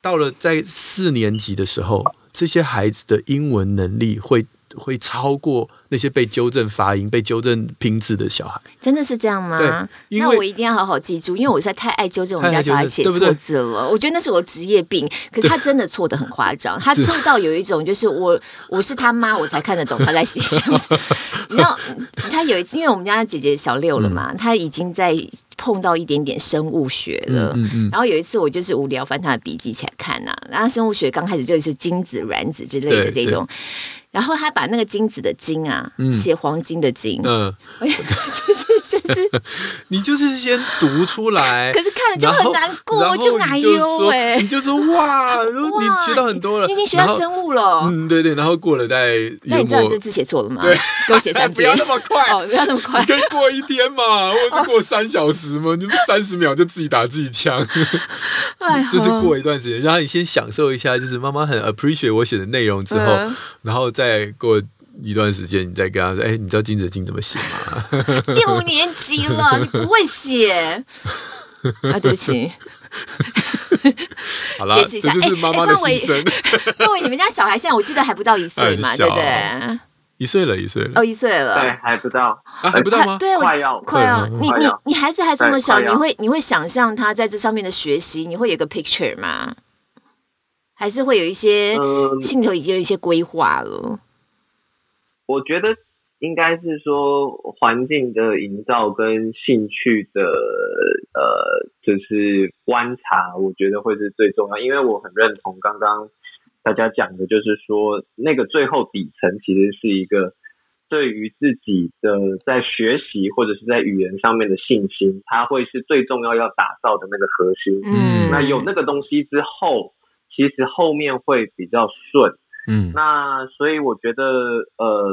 到了在四年级的时候，这些孩子的英文能力会会超过。那些被纠正发音、被纠正拼字的小孩，真的是这样吗？那我一定要好好记住，因为我实在太爱纠正我们家小孩写错字了。我觉得那是我职业病。可是他真的错的很夸张，他错到有一种就是我我是他妈，我才看得懂他在写什么。你知道，他有一次，因为我们家姐姐小六了嘛，他、嗯、已经在碰到一点点生物学了。嗯嗯，然后有一次我就是无聊翻他的笔记起来看呐、啊，然后生物学刚开始就是精子、卵子之类的这种。然后他把那个金子的金啊，写黄金的金，嗯，就是 就是，你就是先读出来，可是看了就很难过，就奶油哎，你就说哇，你学到很多了，你已经学到生物了，嗯，对对，然后过了再，那你知道这字写错了吗？对，给我写三遍，不要那么快，哦不要那么快，你可以过一天嘛，或者是过三小时嘛，你们三十秒就自己打自己枪，就是过一段时间，然后你先享受一下，就是妈妈很 appreciate 我写的内容之后，然后。再过一段时间，你再跟他说：“哎、欸，你知道金子金怎么写吗？” 六年级了，你不会写啊？对不起。好了，这就是妈妈的心声。各位，你们家小孩现在我记得还不到一岁嘛？对不对？一岁了，一岁了。哦，一岁了，对，还不到啊，还不到吗？对，快要，快要。你你你孩子还这么小，你会你会想象他在这上面的学习，你会有个 picture 吗？还是会有一些心里头已经有一些规划了。嗯，我觉得应该是说环境的营造跟兴趣的呃，就是观察，我觉得会是最重要。因为我很认同刚刚大家讲的，就是说那个最后底层其实是一个对于自己的在学习或者是在语言上面的信心，它会是最重要要打造的那个核心。嗯，那有那个东西之后。其实后面会比较顺，嗯，那所以我觉得，呃，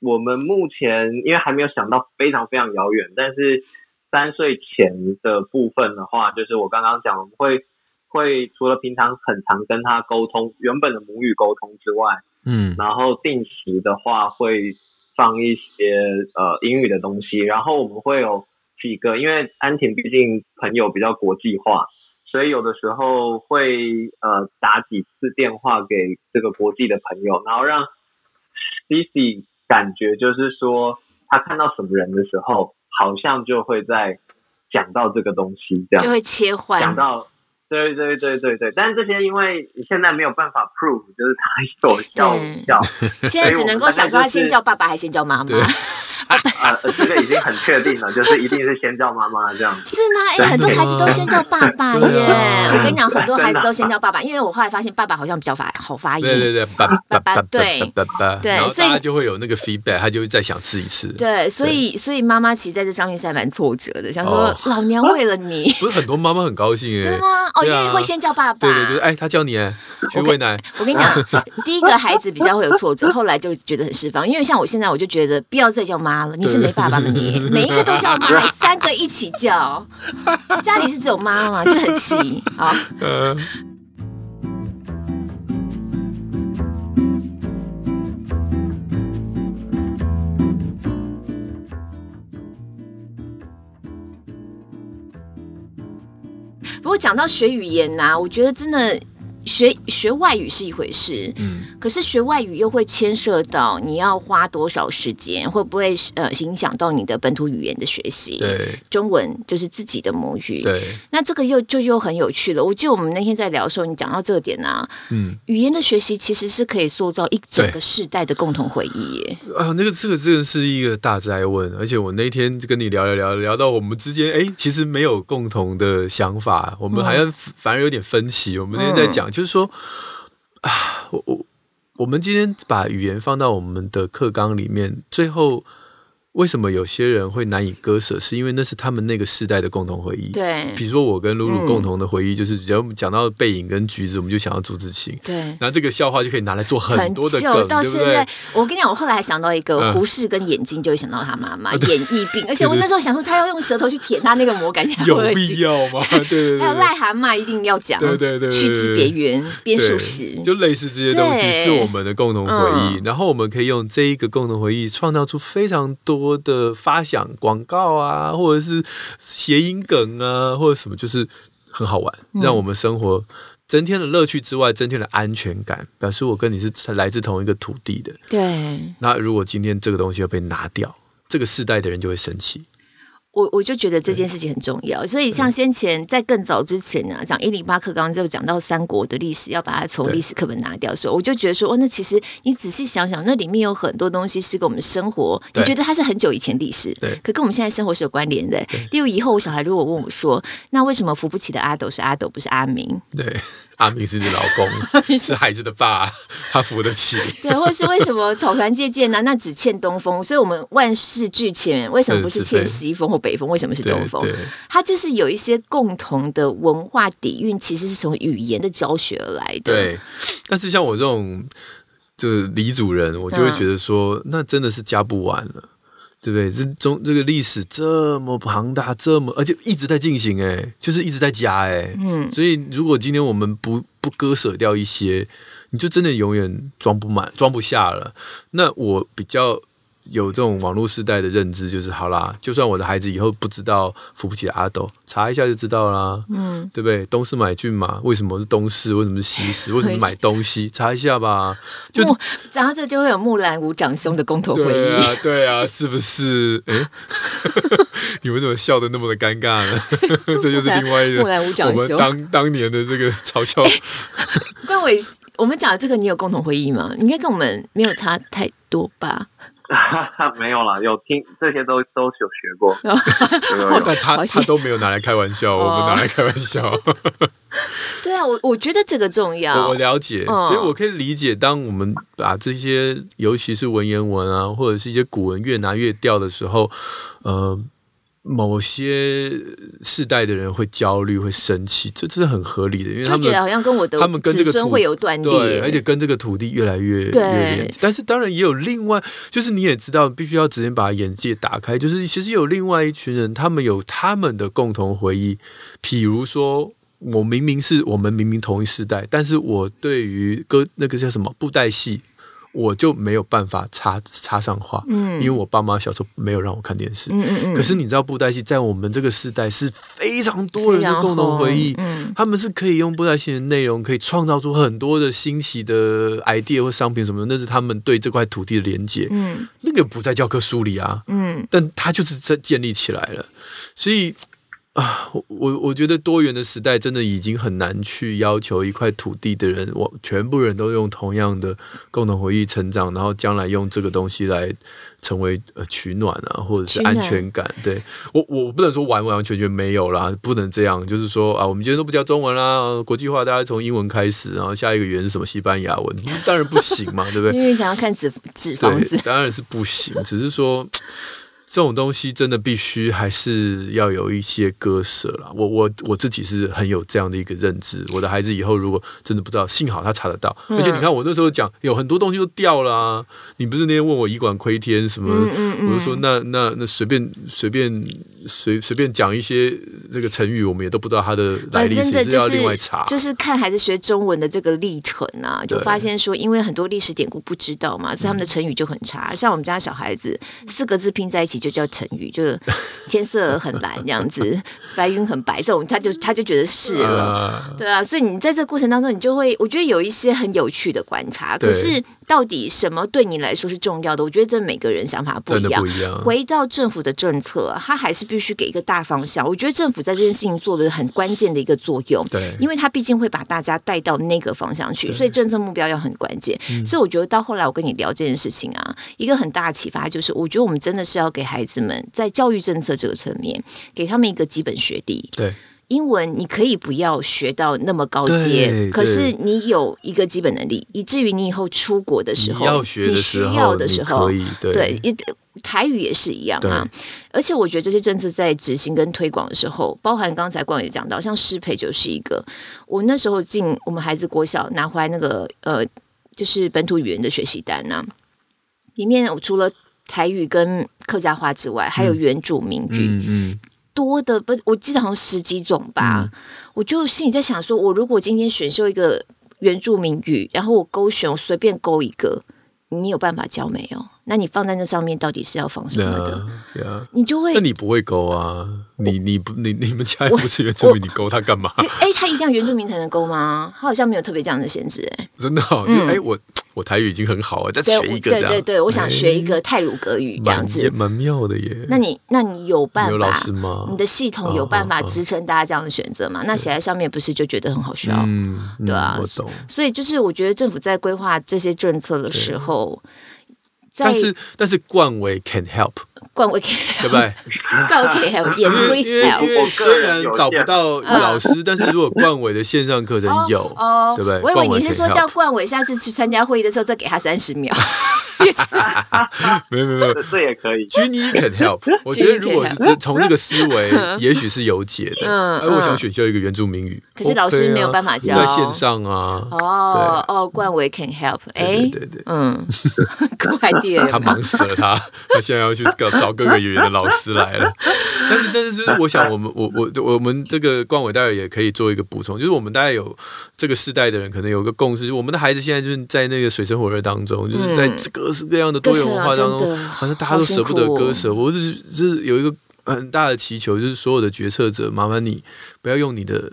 我们目前因为还没有想到非常非常遥远，但是三岁前的部分的话，就是我刚刚讲，我们会会除了平常很常跟他沟通原本的母语沟通之外，嗯，然后定时的话会放一些呃英语的东西，然后我们会有几个，因为安婷毕竟朋友比较国际化。所以有的时候会呃打几次电话给这个国际的朋友，然后让 Cici 感觉就是说他看到什么人的时候，好像就会在讲到这个东西，这样就会切换讲到，对对对对对。但是这些因为你现在没有办法 prove，就是他有效无效，现在只能够想说他先叫爸爸还是先叫妈妈。啊 啊！这个已经很确定了，就是一定是先叫妈妈这样子。是吗？哎、欸，很多孩子都先叫爸爸耶！我跟你讲，很多孩子都先叫爸爸，因为我后来发现爸爸好像比较发好发音。对对对，爸爸爸对爸爸对，所以他就会有那个 feedback，他就会再想吃一次。对，所以所以妈妈其实在这上面是还蛮挫折的，想说老娘为了你，不是很多妈妈很高兴哎？真的吗？哦，因为会先叫爸爸。对对，就是哎，他叫你哎去喂奶。我跟你讲，第一个孩子比较会有挫折，后来就觉得很释放，因为像我现在我就觉得不要再叫妈了，你是没爸爸。你 每一个都叫妈，三个一起叫，家里是只有妈妈，就很气啊。不过讲到学语言呐、啊，我觉得真的。学学外语是一回事，嗯，可是学外语又会牵涉到你要花多少时间，会不会呃影响到你的本土语言的学习？对，中文就是自己的母语。对，那这个又就又很有趣了。我记得我们那天在聊的时候，你讲到这个点呢、啊，嗯，语言的学习其实是可以塑造一整个世代的共同回忆耶。啊，那个这个真的是一个大灾问，而且我那天就跟你聊聊聊聊到我们之间，哎，其实没有共同的想法，我们好像反而有点分歧。我们那天在讲。就是说啊，我我我们今天把语言放到我们的课纲里面，最后为什么有些人会难以割舍？是因为那是他们那个世代的共同回忆。对，比如说我跟露露共同的回忆，就是只要讲到背影跟橘子，我们就想到朱自清。对，然后这个笑话就可以拿来做很多的梗，到现在，我跟你讲，我后来还想到一个胡适跟眼睛，就会想到他妈妈眼翳病，而且我那时候想说，他要用舌头去舔他那个膜，感觉有必要吗？对对对，还有癞蛤蟆一定要讲，对对对，趋吉别圆边数十，就类似这些东西是我们的共同回忆，然后我们可以用这一个共同回忆创造出非常多的发。想广告啊，或者是谐音梗啊，或者什么，就是很好玩，让我们生活增添了乐趣之外，增添了安全感，表示我跟你是来自同一个土地的。对。那如果今天这个东西要被拿掉，这个世代的人就会生气。我我就觉得这件事情很重要，所以像先前在更早之前呢，讲一零八课刚刚就讲到三国的历史，要把它从历史课本拿掉的时候，我就觉得说，哦，那其实你仔细想想，那里面有很多东西是跟我们生活，你觉得它是很久以前历史，对，可跟我们现在生活是有关联的。例如以后我小孩如果问我说，那为什么扶不起的阿斗是阿斗，不是阿明？对。阿明是你老公，是孩子的爸，他扶得起。对，或是为什么草船借箭呢？那只欠东风，所以我们万事俱欠，为什么不是欠西风或北风？为什么是东风？它就是有一些共同的文化底蕴，其实是从语言的教学而来的。对，但是像我这种就是李主人，我就会觉得说，嗯、那真的是加不完了。对不对？这中这个历史这么庞大，这么而且一直在进行，哎，就是一直在加，哎，嗯。所以如果今天我们不不割舍掉一些，你就真的永远装不满、装不下了。那我比较。有这种网络时代的认知，就是好啦。就算我的孩子以后不知道扶不起的阿斗，查一下就知道啦。嗯，对不对？东市买骏马，为什么是东市？为什么是西市？为什么买东西？查一下吧。就然后这就会有木兰无长兄的共同回忆。对啊，对啊，是不是？哎，你们怎么笑的那么的尴尬呢？这就是另外一个木兰无长兄。当当年的这个嘲笑。关伟，我们讲的这个，你有共同回忆吗？应该跟我们没有差太多吧？没有啦，有听这些都都有学过，但他他都没有拿来开玩笑，我们拿来开玩笑。对啊，我我觉得这个重要，我，我了解，所以我可以理解，当我们把这些，尤其是文言文啊，或者是一些古文越拿越掉的时候，呃。某些世代的人会焦虑、会生气，这这是很合理的，因为他们好像跟我的他们跟这个土会有断裂，对，而且跟这个土地越来越越连。但是当然也有另外，就是你也知道，必须要直接把眼界打开，就是其实有另外一群人，他们有他们的共同回忆。譬如说，我明明是我们明明同一世代，但是我对于歌那个叫什么布袋戏。我就没有办法插插上话，嗯，因为我爸妈小时候没有让我看电视，嗯嗯嗯。可是你知道布袋戏在我们这个时代是非常多人的共同回忆，嗯，他们是可以用布袋戏的内容可以创造出很多的新奇的 idea 或商品什么的，那是他们对这块土地的连接，嗯，那个不在教科书里啊，嗯，但他就是在建立起来了，所以。啊，我我觉得多元的时代真的已经很难去要求一块土地的人，我全部人都用同样的共同回忆成长，然后将来用这个东西来成为呃取暖啊，或者是安全感。对我，我不能说完完全全没有啦，不能这样。就是说啊，我们今天都不教中文啦，国际化大家从英文开始，然后下一个语言是什么西班牙文，当然不行嘛，对不对？因为想要看纸纸房子，当然是不行，只是说。这种东西真的必须还是要有一些割舍了。我我我自己是很有这样的一个认知。我的孩子以后如果真的不知道，幸好他查得到。而且你看，我那时候讲有很多东西都掉了啊。你不是那天问我以管窥天什么？我就说那那那随便随便随随便讲一些这个成语，我们也都不知道它的来历，其实要另外查。就是看孩子学中文的这个历程啊，就发现说，因为很多历史典故不知道嘛，所以他们的成语就很差。像我们家小孩子，四个字拼在一起。就叫成语，就是天色很蓝这样子，白云很白这种，他就他就觉得是了，对啊，所以你在这个过程当中，你就会，我觉得有一些很有趣的观察。可是到底什么对你来说是重要的？我觉得这每个人想法不一样。一样。回到政府的政策，他还是必须给一个大方向。我觉得政府在这件事情做的很关键的一个作用，对，因为他毕竟会把大家带到那个方向去，所以政策目标要很关键。所以我觉得到后来我跟你聊这件事情啊，一个很大的启发就是，我觉得我们真的是要给。孩子们在教育政策这个层面，给他们一个基本学历。对，英文你可以不要学到那么高阶，可是你有一个基本能力，以至于你以后出国的时候，你要学的时候，你需要的时候，对。对台语也是一样啊。而且我觉得这些政策在执行跟推广的时候，包含刚才冠宇讲到，像师培就是一个。我那时候进我们孩子国小拿回来那个呃，就是本土语言的学习单呢、啊，里面我除了台语跟客家话之外，还有原住民语，嗯嗯、多的不，我记得好像十几种吧。嗯、我就心里在想说，我如果今天选修一个原住民语，然后我勾选，我随便勾一个。你有办法教没有？那你放在那上面到底是要放什么的？Yeah, yeah. 你就会，那你不会勾啊？你你不你你们家也不是原住民，你勾他干嘛？哎，他一定要原住民才能勾吗？他好像没有特别这样的限制，哎，真的哦，就哎、嗯、我。我台语已经很好了，再学一个。对对对，我想学一个泰鲁格语这样子，也蛮妙的耶。那你那你有办法？有老师吗？你的系统有办法支撑大家这样的选择吗？那写在上面不是就觉得很好笑？嗯，对啊，我懂。所以就是我觉得政府在规划这些政策的时候，但是但是冠伟 can help。冠纬对不对？冠纬可以 help，也是 please help。我虽然找不到老师，但是如果冠伟的线上课程有，哦对不对？我以为你是说叫冠伟下次去参加会议的时候再给他三十秒。没有没有没有，这也可以。Genie can help。我觉得如果是从这个思维，也许是有解的。嗯，而我想选修一个原住民语，可是老师没有办法教，在线上啊。哦哦，冠伟 can help。哎，对对，嗯，快点，他忙死了，他他现在要去搞找各个语言的老师来了。但是但是就是，我想我们我我我们这个冠伟待会也可以做一个补充，就是我们大概有这个世代的人可能有个共识就，我们的孩子现在就是在那个水深火热当中，就是在。各式各样的多元文化当中，好像大家都舍不得割舍。我就是就是有一个很大的祈求，就是所有的决策者，麻烦你不要用你的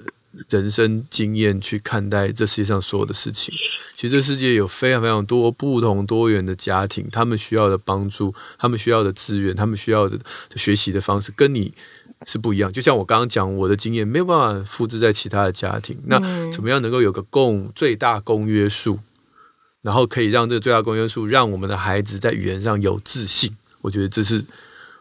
人生经验去看待这世界上所有的事情。其实这世界有非常非常多不同多元的家庭，他们需要的帮助，他们需要的资源，他们需要的学习的方式，跟你是不一样。就像我刚刚讲，我的经验没有办法复制在其他的家庭。那怎么样能够有个共最大公约数？然后可以让这个最大公约数，让我们的孩子在语言上有自信。我觉得这是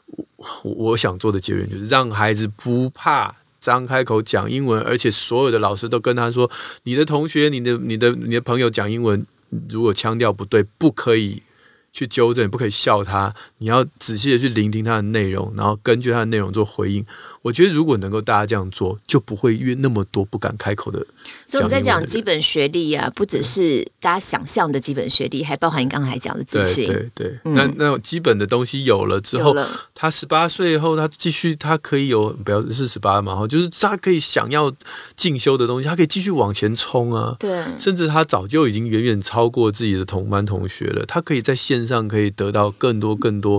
我我想做的结论，就是让孩子不怕张开口讲英文，而且所有的老师都跟他说：“你的同学、你的、你的、你的朋友讲英文，如果腔调不对，不可以。”去纠正，不可以笑他。你要仔细的去聆听他的内容，然后根据他的内容做回应。我觉得如果能够大家这样做，就不会越那么多不敢开口的。所以我们在讲基本学历啊，不只是大家想象的基本学历，还包含你刚才讲的自信。对对，对、嗯、那那基本的东西有了之后，他十八岁后，他继续，他可以有不要是十八嘛，哈，就是他可以想要进修的东西，他可以继续往前冲啊。对，甚至他早就已经远远超过自己的同班同学了，他可以在线。上可以得到更多更多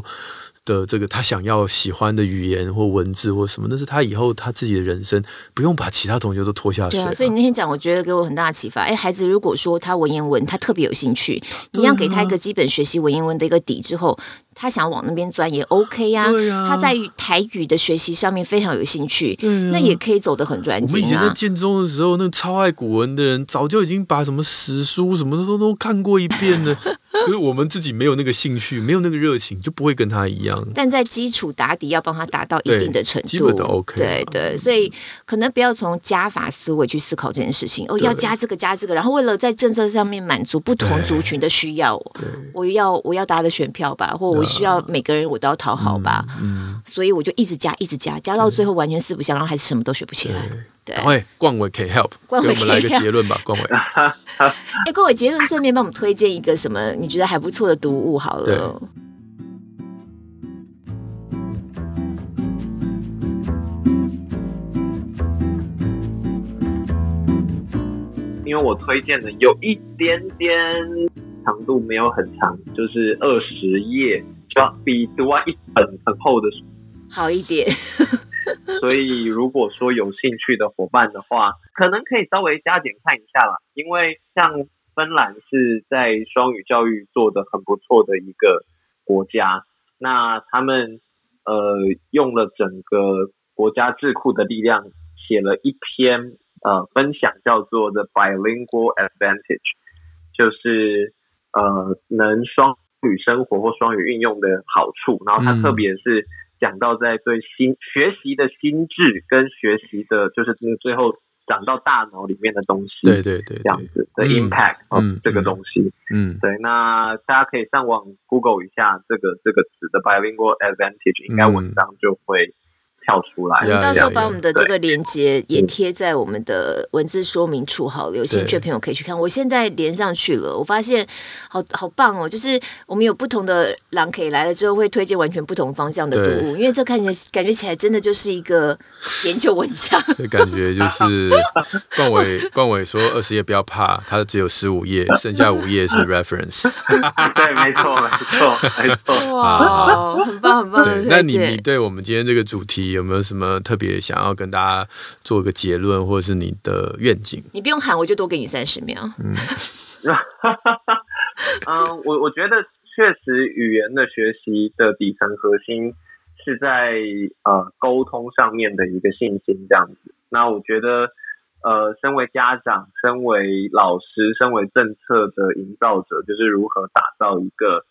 的这个他想要喜欢的语言或文字或什么，那是他以后他自己的人生，不用把其他同学都拖下水。对啊，所以你那天讲，我觉得给我很大的启发。哎，孩子如果说他文言文他特别有兴趣，你要给他一个基本学习文言文的一个底之后。他想往那边钻也 OK 呀，啊，他在台语的学习上面非常有兴趣，那也可以走得很专精啊。我们以前在建中的时候，那个超爱古文的人，早就已经把什么史书什么的都都看过一遍了。就是我们自己没有那个兴趣，没有那个热情，就不会跟他一样。但在基础打底要帮他达到一定的程度，基本都 OK。对对，所以可能不要从加法思维去思考这件事情。哦，要加这个加这个，然后为了在政策上面满足不同族群的需要，我要我要大家的选票吧，或我。需要每个人我都要讨好吧，嗯，所以我就一直加，一直加，加到最后完全四不像，然后还是什么都学不起来。对，哎，冠伟可以 help，给我们来个结论吧，冠伟。哎，冠伟结论，顺便帮我们推荐一个什么你觉得还不错的读物好了。因为我推荐的有一点点长度，没有很长，就是二十页。比读完一本很厚的书好一点，所以如果说有兴趣的伙伴的话，可能可以稍微加减看一下啦。因为像芬兰是在双语教育做的很不错的一个国家，那他们呃用了整个国家智库的力量，写了一篇呃分享，叫做 The Bilingual Advantage，就是呃能双。语生活或双语运用的好处，然后他特别是讲到在对心学习的心智跟学习的，就是最后长到大脑里面的东西，对对对，这样子的 impact 嗯，这个东西，嗯，对，那大家可以上网 Google 一下这个这个词的 bilingual advantage，应该文章就会。跳出来，我们到时候把我们的这个链接也贴在我们的文字说明处，好了，有兴趣的朋友可以去看。我现在连上去了，我发现好好棒哦！就是我们有不同的狼可以来了之后，会推荐完全不同方向的读物，因为这看起来感觉起来真的就是一个研究文章。感觉就是冠伟冠伟说二十页不要怕，他只有十五页，剩下五页是 reference。对，没错，没错，没错。哇，很棒，很棒。对，那你你对我们今天这个主题？有没有什么特别想要跟大家做一个结论，或者是你的愿景？你不用喊，我就多给你三十秒。嗯，嗯，我我觉得确实语言的学习的底层核心是在呃沟通上面的一个信心这样子。那我觉得呃，身为家长、身为老师、身为政策的营造者，就是如何打造一个。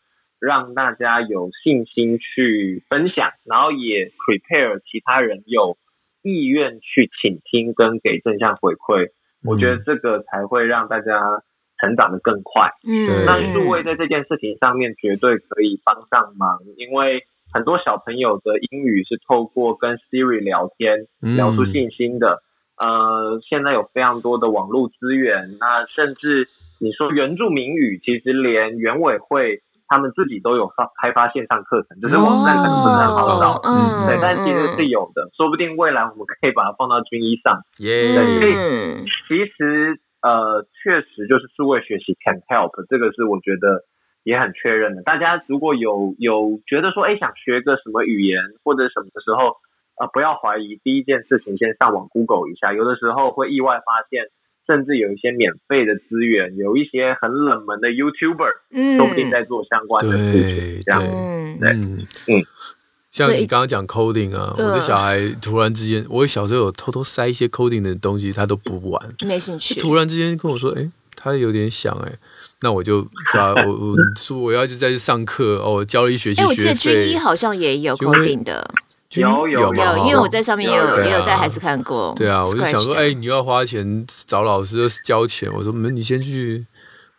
让大家有信心去分享，然后也 prepare 其他人有意愿去倾听跟给正向回馈，嗯，我觉得这个才会让大家成长的更快。嗯，那数位在这件事情上面绝对可以帮上忙，因为很多小朋友的英语是透过跟 Siri 聊天聊出信心的。嗯。呃，现在有非常多的网络资源，那甚至你说原住民语，其实连原委会。他们自己都有发开发线上课程，就是网站可能不是很好找，嗯，对，但其实是有的，说不定未来我们可以把它放到军医上，耶，对，所以。其实呃，确实就是数位学习 can help，这个是我觉得也很确认的。大家如果有有觉得说，哎，想学个什么语言或者什么的时候，呃，不要怀疑，第一件事情先上网 Google 一下，有的时候会意外发现。甚至有一些免费的资源，有一些很冷门的 YouTuber，嗯，说不定在做相关的事情，这样，对，嗯。嗯。像你刚刚讲 coding 啊，我的小孩突然之间，我小时候有偷偷塞一些 coding 的东西，他都补不完，没兴趣。突然之间跟我说，哎、欸，他有点想，哎，那我就抓 我我说我要去再去上课哦，我教了一学期学费。哎、欸，我记得军医好像也有 coding 的。有有有，因为我在上面也有有也有带孩子看过。对啊，我就想说，哎，你要花钱找老师交钱，我说，那你先去。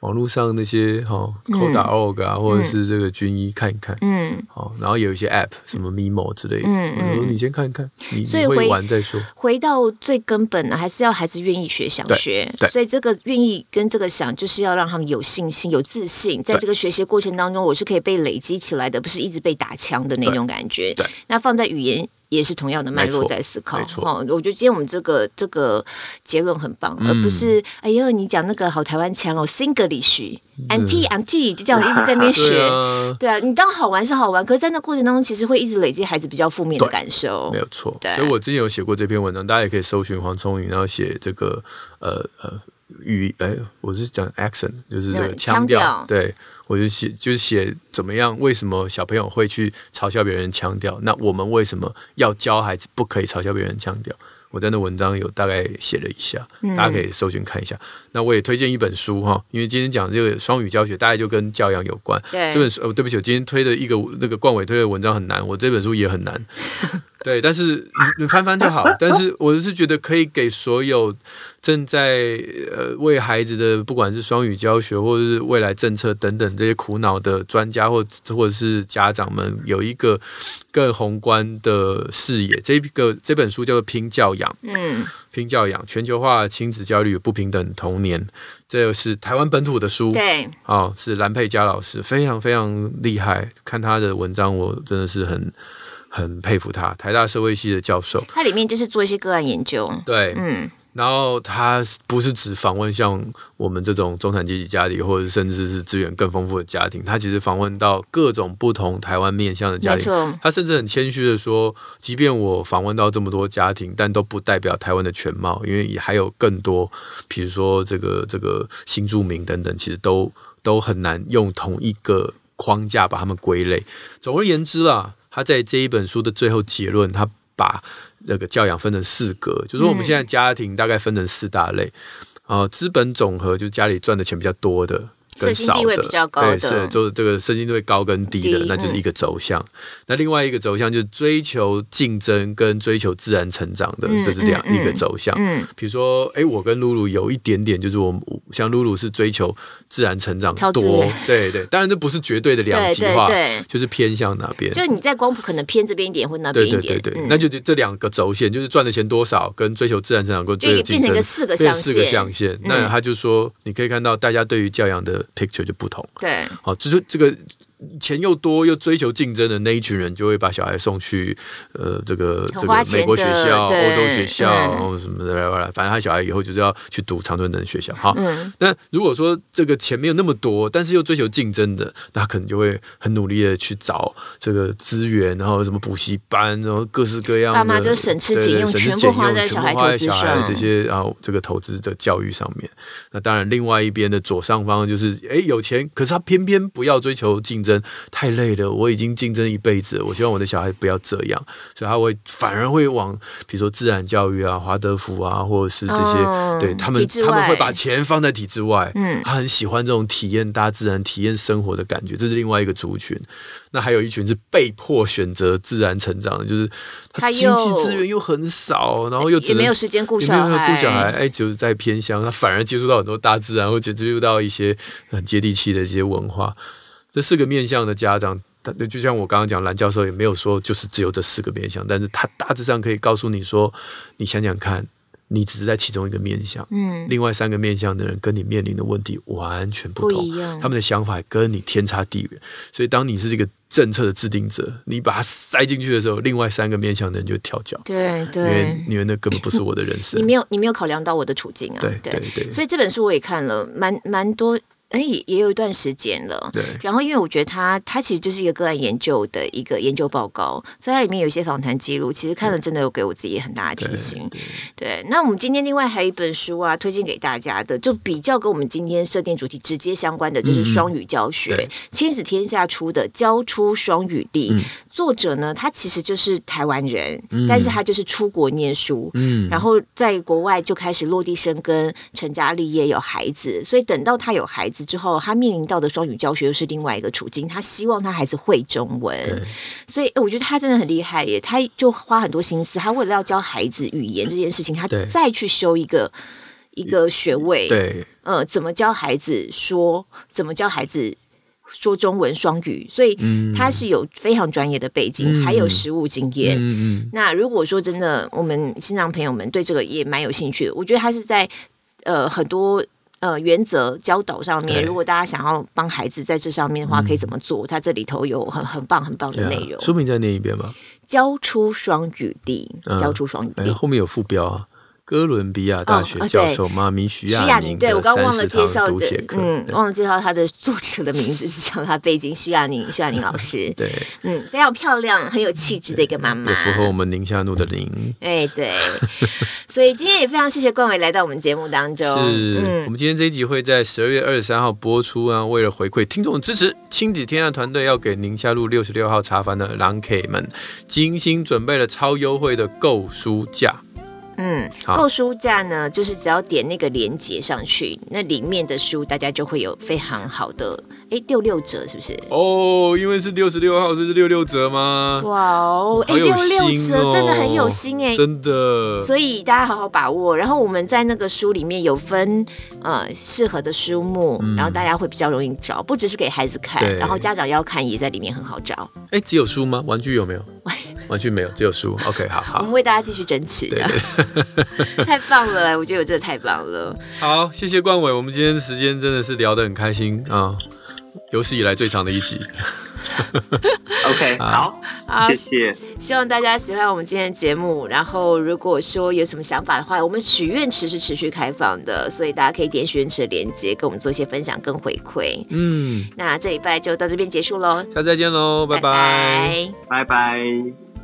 网络上那些哈 Code.org 啊，或者是这个军医看一看，嗯，好，然后有一些 App，什么 Mimo 之类的，嗯嗯，我说你先看一看，你你会玩再说。回到最根本的，还是要孩子愿意学，想学。对，所以这个愿意跟这个想，就是要让他们有信心、有自信，在这个学习过程当中，我是可以被累积起来的，不是一直被打枪的那种感觉。对，那放在语言。也是同样的脉络在思考，哦，我觉得今天我们这个这个结论很棒，嗯、而不是哎呦，你讲那个好台湾腔哦，Singlish，Auntie Auntie 就这样一直在那边学，对啊，对啊，你当好玩是好玩，可是在那过程当中，其实会一直累积孩子比较负面的感受，没有错。对，所以我之前有写过这篇文章，大家也可以搜寻黄聪颖，然后写这个呃呃语，哎，我是讲 accent，就是这个腔调，对。我就写，就是写怎么样？为什么小朋友会去嘲笑别人腔调？那我们为什么要教孩子不可以嘲笑别人腔调？我在那文章有大概写了一下，大家可以搜寻看一下。嗯、那我也推荐一本书哈，因为今天讲这个双语教学，大概就跟教养有关。对，这本书哦，对不起，我今天推的一个那个冠伟推的文章很难，我这本书也很难。对，但是你翻翻就好。但是我是觉得可以给所有正在呃为孩子的不管是双语教学或者是未来政策等等这些苦恼的专家或或者是家长们有一个更宏观的视野。这个这本书叫做《拼教养》，嗯，拼教养，全球化亲子教育与不平等童年，这又是台湾本土的书。对，哦，是蓝佩嘉老师，非常非常厉害。看他的文章，我真的是很。很佩服他，台大社会系的教授。他里面就是做一些个案研究。对，嗯，然后他不是只访问像我们这种中产阶级家庭，或者甚至是资源更丰富的家庭，他其实访问到各种不同台湾面向的家庭。他甚至很谦虚的说，即便我访问到这么多家庭，但都不代表台湾的全貌，因为也还有更多，比如说这个这个新住民等等，其实都都很难用同一个框架把他们归类。总而言之啦。他在这一本书的最后结论，他把这个教养分成四格，就是说我们现在家庭大概分成四大类啊，资本总和就是家里赚的钱比较多的跟少的，地位比较高的对，是就是这个社经地位高跟低的，低那就是一个轴向。嗯、那另外一个轴向就是追求竞争跟追求自然成长的，嗯、这是两、嗯、一个轴向。嗯，比如说，哎，我跟露露有一点点，就是我像露露是追求自然成长多，对对，当然这不是绝对的两极化，对，对，对，就是偏向哪边。就你在光谱可能偏这边一点，或那边一点，对对对对，嗯、那就这两个轴线，就是赚的钱多少跟追求自然成长跟追求竞争，变成一个四个象限。四个象限，嗯、那他就说，你可以看到大家对于教养的 picture 就不同。对，好，就这个。钱又多又追求竞争的那一群人，就会把小孩送去呃这个这个美国学校、欧洲学校，然后什么的来来，反正他小孩以后就是要去读常春藤学校。好，嗯、那如果说这个钱没有那么多，但是又追求竞争的，那他可能就会很努力的去找这个资源，然后什么补习班，然后各式各样的，爸妈就省吃俭用，全部花在小孩投资上，这些然后这个投资的教育上面。那当然，另外一边的左上方就是哎有钱，可是他偏偏不要追求竞争。太累了，我已经竞争一辈子了。我希望我的小孩不要这样，所以他会反而会往，比如说自然教育啊、华德福啊，或者是这些，哦、对他们他们会把钱放在体制外。嗯，他很喜欢这种体验大自然、体验生活的感觉，这是另外一个族群。那还有一群是被迫选择自然成长的，就是他经济资源又很少，然后又也没有时间顾小孩，顾小孩，哎，就是在偏乡，他反而接触到很多大自然，或者接触到一些很接地气的一些文化。这四个面向的家长，他就像我刚刚讲，蓝教授也没有说就是只有这四个面向，但是他大致上可以告诉你说，你想想看，你只是在其中一个面向，嗯，另外三个面向的人跟你面临的问题完全不同，不他们的想法跟你天差地远，所以当你是这个政策的制定者，你把它塞进去的时候，另外三个面向的人就跳脚，对对，因为因为那根本不是我的人生，你没有你没有考量到我的处境啊，对对对，对。对，所以这本书我也看了，蛮蛮多。哎，也有一段时间了。对。然后，因为我觉得他他其实就是一个个案研究的一个研究报告，所以它里面有一些访谈记录，其实看了真的有给我自己很大的提醒。对。对对，那我们今天另外还有一本书啊，推荐给大家的，就比较跟我们今天设定主题直接相关的，就是双语教学，亲子天下出的《教出双语力》。嗯。作者呢，他其实就是台湾人，嗯、但是他就是出国念书，嗯，然后在国外就开始落地生根，成家立业，有孩子，所以等到他有孩子之后，他面临到的双语教学又是另外一个处境。他希望他孩子会中文，所以我觉得他真的很厉害耶，他就花很多心思，他为了要教孩子语言这件事情，他再去修一个一个学位，对，呃，怎么教孩子说，怎么教孩子。说中文双语，所以他是有非常专业的背景，嗯、还有实务经验。嗯嗯嗯、那如果说真的，我们新郎朋友们对这个也蛮有兴趣的，我觉得他是在呃很多呃原则教导上面，如果大家想要帮孩子在这上面的话，可以怎么做？它这里头有很很棒很棒的内容。书名再念一遍吧。教出双语力，教出双语力，后面有副标啊。哥伦比亚大学教授妈咪徐亚宁，对，我刚忘了介绍的，嗯，忘了介绍他的作者的名字，是 叫他背景徐亚宁，徐亚宁老师，对，嗯，非常漂亮，很有气质的一个妈妈，也符合我们宁夏路的宁，哎，对，所以今天也非常谢谢冠伟来到我们节目当中，是我们今天这一集会在十二月二十三号播出啊，为了回馈听众的支持，亲子天下团队要给宁夏路六十六号茶坊的狼 K 们精心准备了超优惠的购书价。嗯，购书架呢，就是只要点那个连接上去，那里面的书大家就会有非常好的，哎，六六折是不是？哦，因为是六十六号，是六六折吗？哇哦，哎，六六折真的很有心哎，真的。所以大家好好把握。然后我们在那个书里面有分呃适合的书目，嗯、然后大家会比较容易找，不只是给孩子看，然后家长要看也在里面很好找。哎，只有书吗？玩具有没有？玩具没有，只有书。OK，好好，我们为大家继续争取。对对 太棒了，我觉得我真的太棒了。好，谢谢冠伟，我们今天时间真的是聊得很开心啊，有史以来最长的一集。OK，好，好，谢谢。希望大家喜欢我们今天的节目。然后，如果说有什么想法的话，我们许愿池是持续开放的，所以大家可以点许愿池的连接，跟我们做一些分享跟回馈。嗯，那这礼拜就到这边结束喽，下次再见喽，拜拜，拜拜。